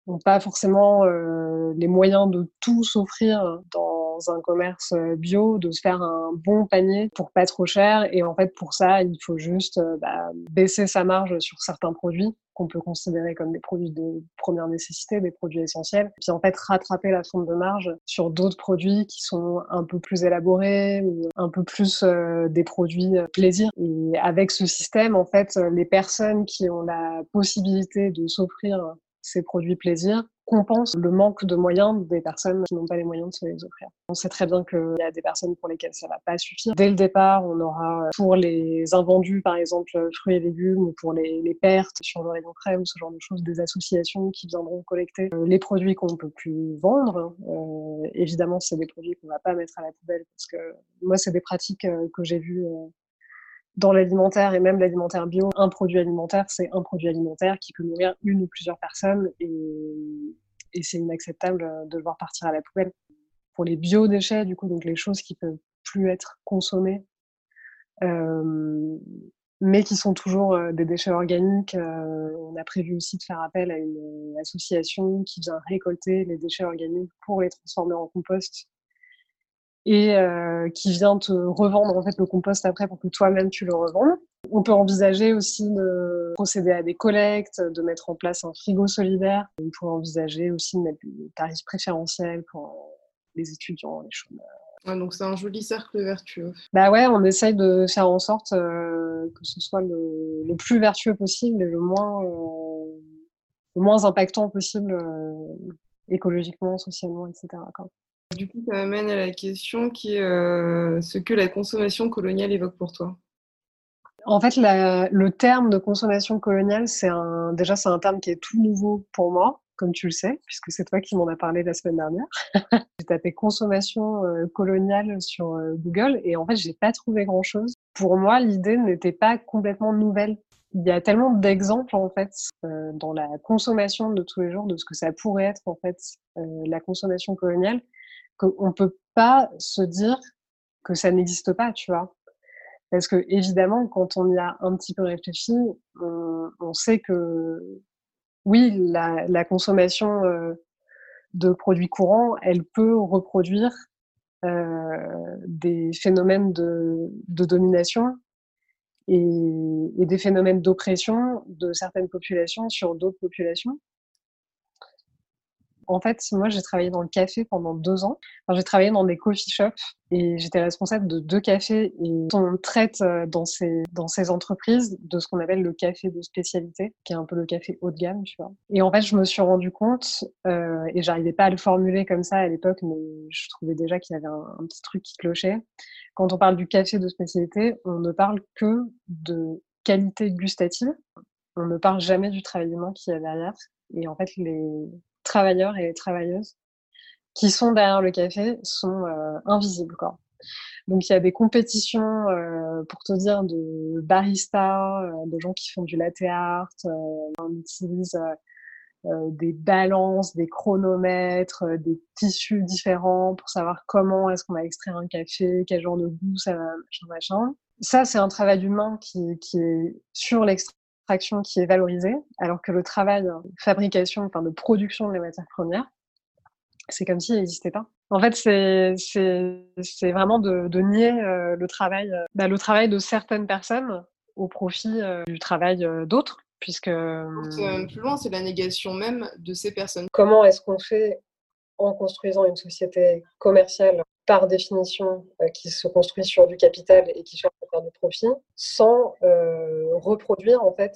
n'ont pas forcément les moyens de tout s'offrir dans un commerce euh, bio, de se faire un bon panier pour pas trop cher. Et en fait, pour ça, il faut juste euh, bah, baisser sa marge sur certains produits qu'on peut considérer comme des produits de première nécessité, des produits essentiels, puis en fait rattraper la fonte de marge sur d'autres produits qui sont un peu plus élaborés ou un peu plus euh, des produits plaisir. Et avec ce système, en fait, les personnes qui ont la possibilité de s'offrir ces produits plaisir compense le manque de moyens des personnes qui n'ont pas les moyens de se les offrir. On sait très bien qu'il y a des personnes pour lesquelles ça va pas suffire. Dès le départ, on aura pour les invendus, par exemple, fruits et légumes, ou pour les, pertes sur le rayon crème, ce genre de choses, des associations qui viendront collecter euh, les produits qu'on ne peut plus vendre. Euh, évidemment, c'est des produits qu'on va pas mettre à la poubelle parce que moi, c'est des pratiques euh, que j'ai vues dans l'alimentaire et même l'alimentaire bio, un produit alimentaire, c'est un produit alimentaire qui peut nourrir une ou plusieurs personnes et, c'est inacceptable de le voir partir à la poubelle. Pour les biodéchets, du coup, donc les choses qui peuvent plus être consommées, euh, mais qui sont toujours euh, des déchets organiques, euh, on a prévu aussi de faire appel à une association qui vient récolter les déchets organiques pour les transformer en compost et euh, qui vient te revendre en fait le compost après pour que toi-même tu le revendes. On peut envisager aussi de procéder à des collectes, de mettre en place un frigo solidaire. On peut envisager aussi de mettre des tarifs préférentiels pour les étudiants, les chômeurs. donc c'est un joli cercle vertueux. Bah ouais, on essaye de faire en sorte euh, que ce soit le, le, plus vertueux possible et le moins, euh, le moins impactant possible euh, écologiquement, socialement, etc. Quoi. Du coup, ça m'amène à la question qui est euh, ce que la consommation coloniale évoque pour toi. En fait, le terme de consommation coloniale, c'est déjà c'est un terme qui est tout nouveau pour moi. comme tu le sais, puisque c'est toi qui m'en as parlé la semaine dernière. j'ai tapé consommation euh, coloniale sur euh, Google et en fait, j'ai pas trouvé grand chose. Pour moi, l'idée n'était pas complètement nouvelle. Il y a tellement d'exemples en fait dans la consommation de tous les jours de ce que ça pourrait être en fait la consommation coloniale qu'on peut pas se dire que ça n'existe pas, tu vois. Parce que évidemment, quand on y a un petit peu réfléchi, on, on sait que oui, la, consommation euh, de produits courants, elle peut reproduire euh, des phénomènes de, domination et, des phénomènes d'oppression de certaines populations sur d'autres populations. En fait, moi, j'ai travaillé dans le café pendant deux ans. j'ai travaillé dans des coffee shops et j'étais responsable de deux cafés. Et on traite euh, dans ces, entreprises de ce qu'on appelle le café de spécialité, qui est un peu le café haut de gamme. Et en fait, je me suis rendu compte, euh, et j'arrivais pas à le formuler comme ça à l'époque, mais je trouvais déjà qu'il y avait un, un petit truc qui clochait. Quand on parle du café de spécialité, on ne parle que de qualité gustative. On ne parle jamais du travail humain qui est derrière. Et en fait, les, travailleurs et travailleuses qui sont derrière le café sont euh, invisibles. Donc il y a des compétitions, euh, pour te dire, de baristas, euh, de gens qui font du latte art. on utilise des balances, des chronomètres, des tissus différents pour savoir comment est-ce qu'on va extraire un café, quel genre de goût ça va, machin, machin. Ça, c'est un travail humain qui, qui est sur l'extraction qui est valorisée, alors que le travail de fabrication, enfin de production des matières premières, c'est comme s'il n'existait pas. En fait, c'est vraiment de, de nier euh, le, travail, euh, bah, le travail de certaines personnes au profit euh, du travail d'autres, puisque... plus loin, c'est la négation même de ces personnes. Comment est-ce qu'on fait en construisant une société commerciale par définition euh, qui se construit sur du capital et qui cherche à faire du profit, sans euh, reproduire en fait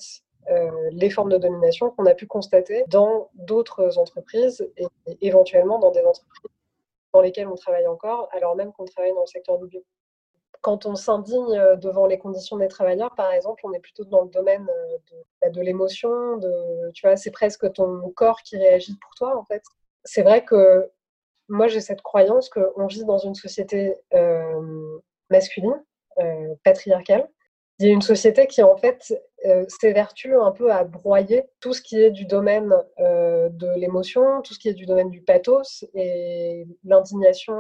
euh, les formes de domination qu'on a pu constater dans d'autres entreprises et, éventuellement dans des entreprises dans lesquelles on travaille encore, alors même qu'on travaille dans le secteur du bio. Quand on s'indigne devant les conditions des travailleurs, par exemple, on est plutôt dans le domaine de, l'émotion, tu vois, c'est presque ton corps qui réagit pour toi, en fait. C'est vrai que moi, j'ai cette croyance qu'on vit dans une société euh, masculine, euh, patriarcale. Il y a une société qui, en fait, euh, s'évertue un peu à broyer tout ce qui est du domaine de l'émotion, tout ce qui est du domaine du pathos, et l'indignation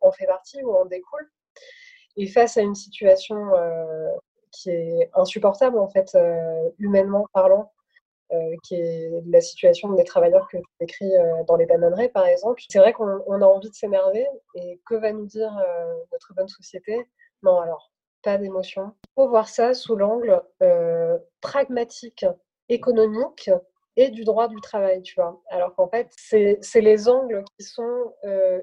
en fait partie ou en découle. Et face à une situation qui est insupportable, en fait, humainement parlant, qui est la situation des travailleurs que tu décris euh, dans les bananeraies, par exemple. C'est vrai qu'on a envie de s'énerver, et que va nous dire euh, notre bonne société? Non, alors, pas d'émotion. Il faut voir ça sous l'angle pragmatique, économique et du droit du travail, tu vois. Alors qu'en fait, c'est les angles qui sont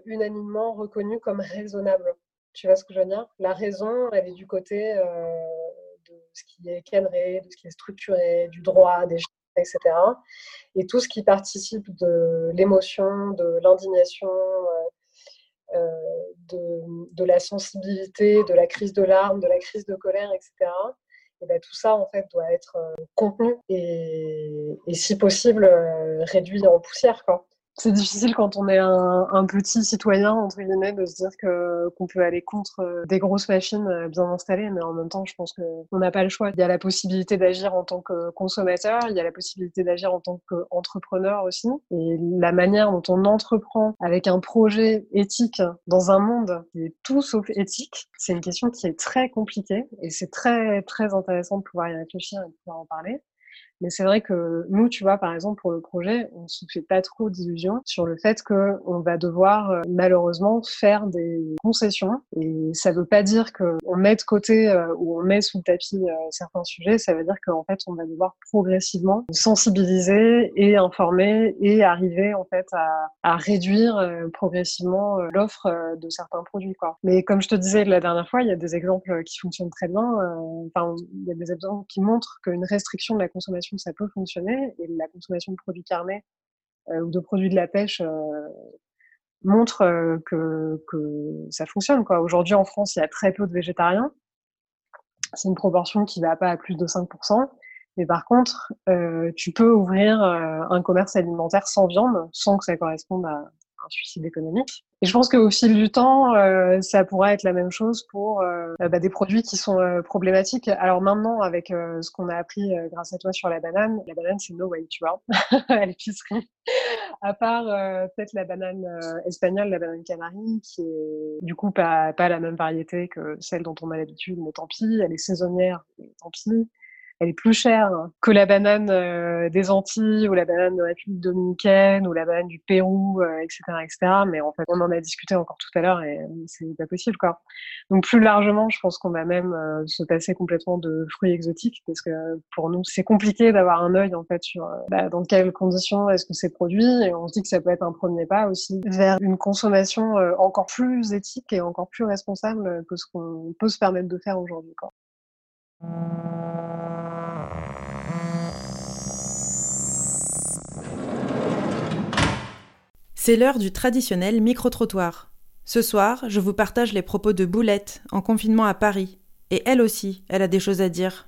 unanimement reconnus comme raisonnables. Tu vois ce que je veux dire? La raison, elle est du côté de ce qui est cadré, de ce qui est structuré, du droit, des etc. Et tout ce qui participe de l'émotion, de l'indignation, euh, euh, de, la sensibilité, de la crise de larmes, de la crise de colère, etc. Et ben, tout ça, en fait, doit être euh, contenu et, et, si possible, réduit en poussière. Quoi c'est difficile quand on est un, petit citoyen, entre guillemets, de se dire que, qu'on peut aller contre euh, des grosses machines euh, bien installées, mais en même temps, je pense qu'on n'a pas le choix. Il y a la possibilité d'agir en tant que consommateur, il y a la possibilité d'agir en tant qu'entrepreneur aussi. Et la manière dont on entreprend avec un projet éthique dans un monde qui est tout sauf éthique, c'est une question qui est très compliquée et c'est très, très intéressant de pouvoir y réfléchir et de pouvoir en parler. Mais c'est vrai que nous, tu vois, par exemple, pour le projet, on se fait pas trop d'illusions sur le fait qu'on va devoir euh, malheureusement faire des concessions. Et ça veut pas dire qu'on met de côté euh, ou on met sous le tapis euh, certains sujets. Ça veut dire qu'en fait, on va devoir progressivement sensibiliser et informer et arriver en fait à, à réduire progressivement l'offre de certains produits. Quoi. Mais comme je te disais la dernière fois, il y a des exemples qui fonctionnent très bien. Enfin, il y a des exemples qui montrent qu'une restriction de la consommation ça peut fonctionner. Et la consommation de produits carnés euh, ou de produits de la pêche euh, montre euh, que, que, ça fonctionne. Aujourd'hui, en France, il y a très peu de végétariens. C'est une proportion qui ne va pas à plus de 5%. Mais par contre, tu peux ouvrir un commerce alimentaire sans viande, sans que ça corresponde à un suicide économique. Et je pense qu'au fil du temps, euh, ça pourra être la même chose pour euh, bah, des produits qui sont euh, problématiques. Alors maintenant, avec ce qu'on a appris grâce à toi sur la banane, la banane c'est no way, tu vois, à l'épicerie. à part peut-être la banane espagnole, la banane canarie, qui est du coup pas, pas la même variété que celle dont on a l'habitude, mais tant pis, elle est saisonnière, mais tant pis plus chère que la banane euh, des Antilles ou la banane de la République dominicaine ou la banane du Pérou, etc., euh, etc. Mais en fait, on en a discuté encore tout à l'heure et c'est pas possible, quoi. Donc plus largement, je pense qu'on va même euh, se passer complètement de fruits exotiques parce que pour nous, c'est compliqué d'avoir un œil en fait sur bah, dans quelles conditions est-ce que c'est produit et on se dit que ça peut être un premier pas aussi vers une consommation encore plus éthique et encore plus responsable que ce qu'on peut se permettre de faire aujourd'hui. C'est l'heure du traditionnel micro-trottoir. Ce soir, je vous partage les propos de Boulette en confinement à Paris. Et elle aussi, elle a des choses à dire.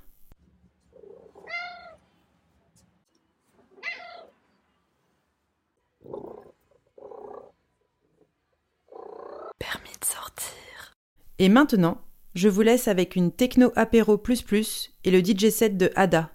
Permis de sortir. Et maintenant, je vous laisse avec une techno apéro plus plus et le DJ set de Ada.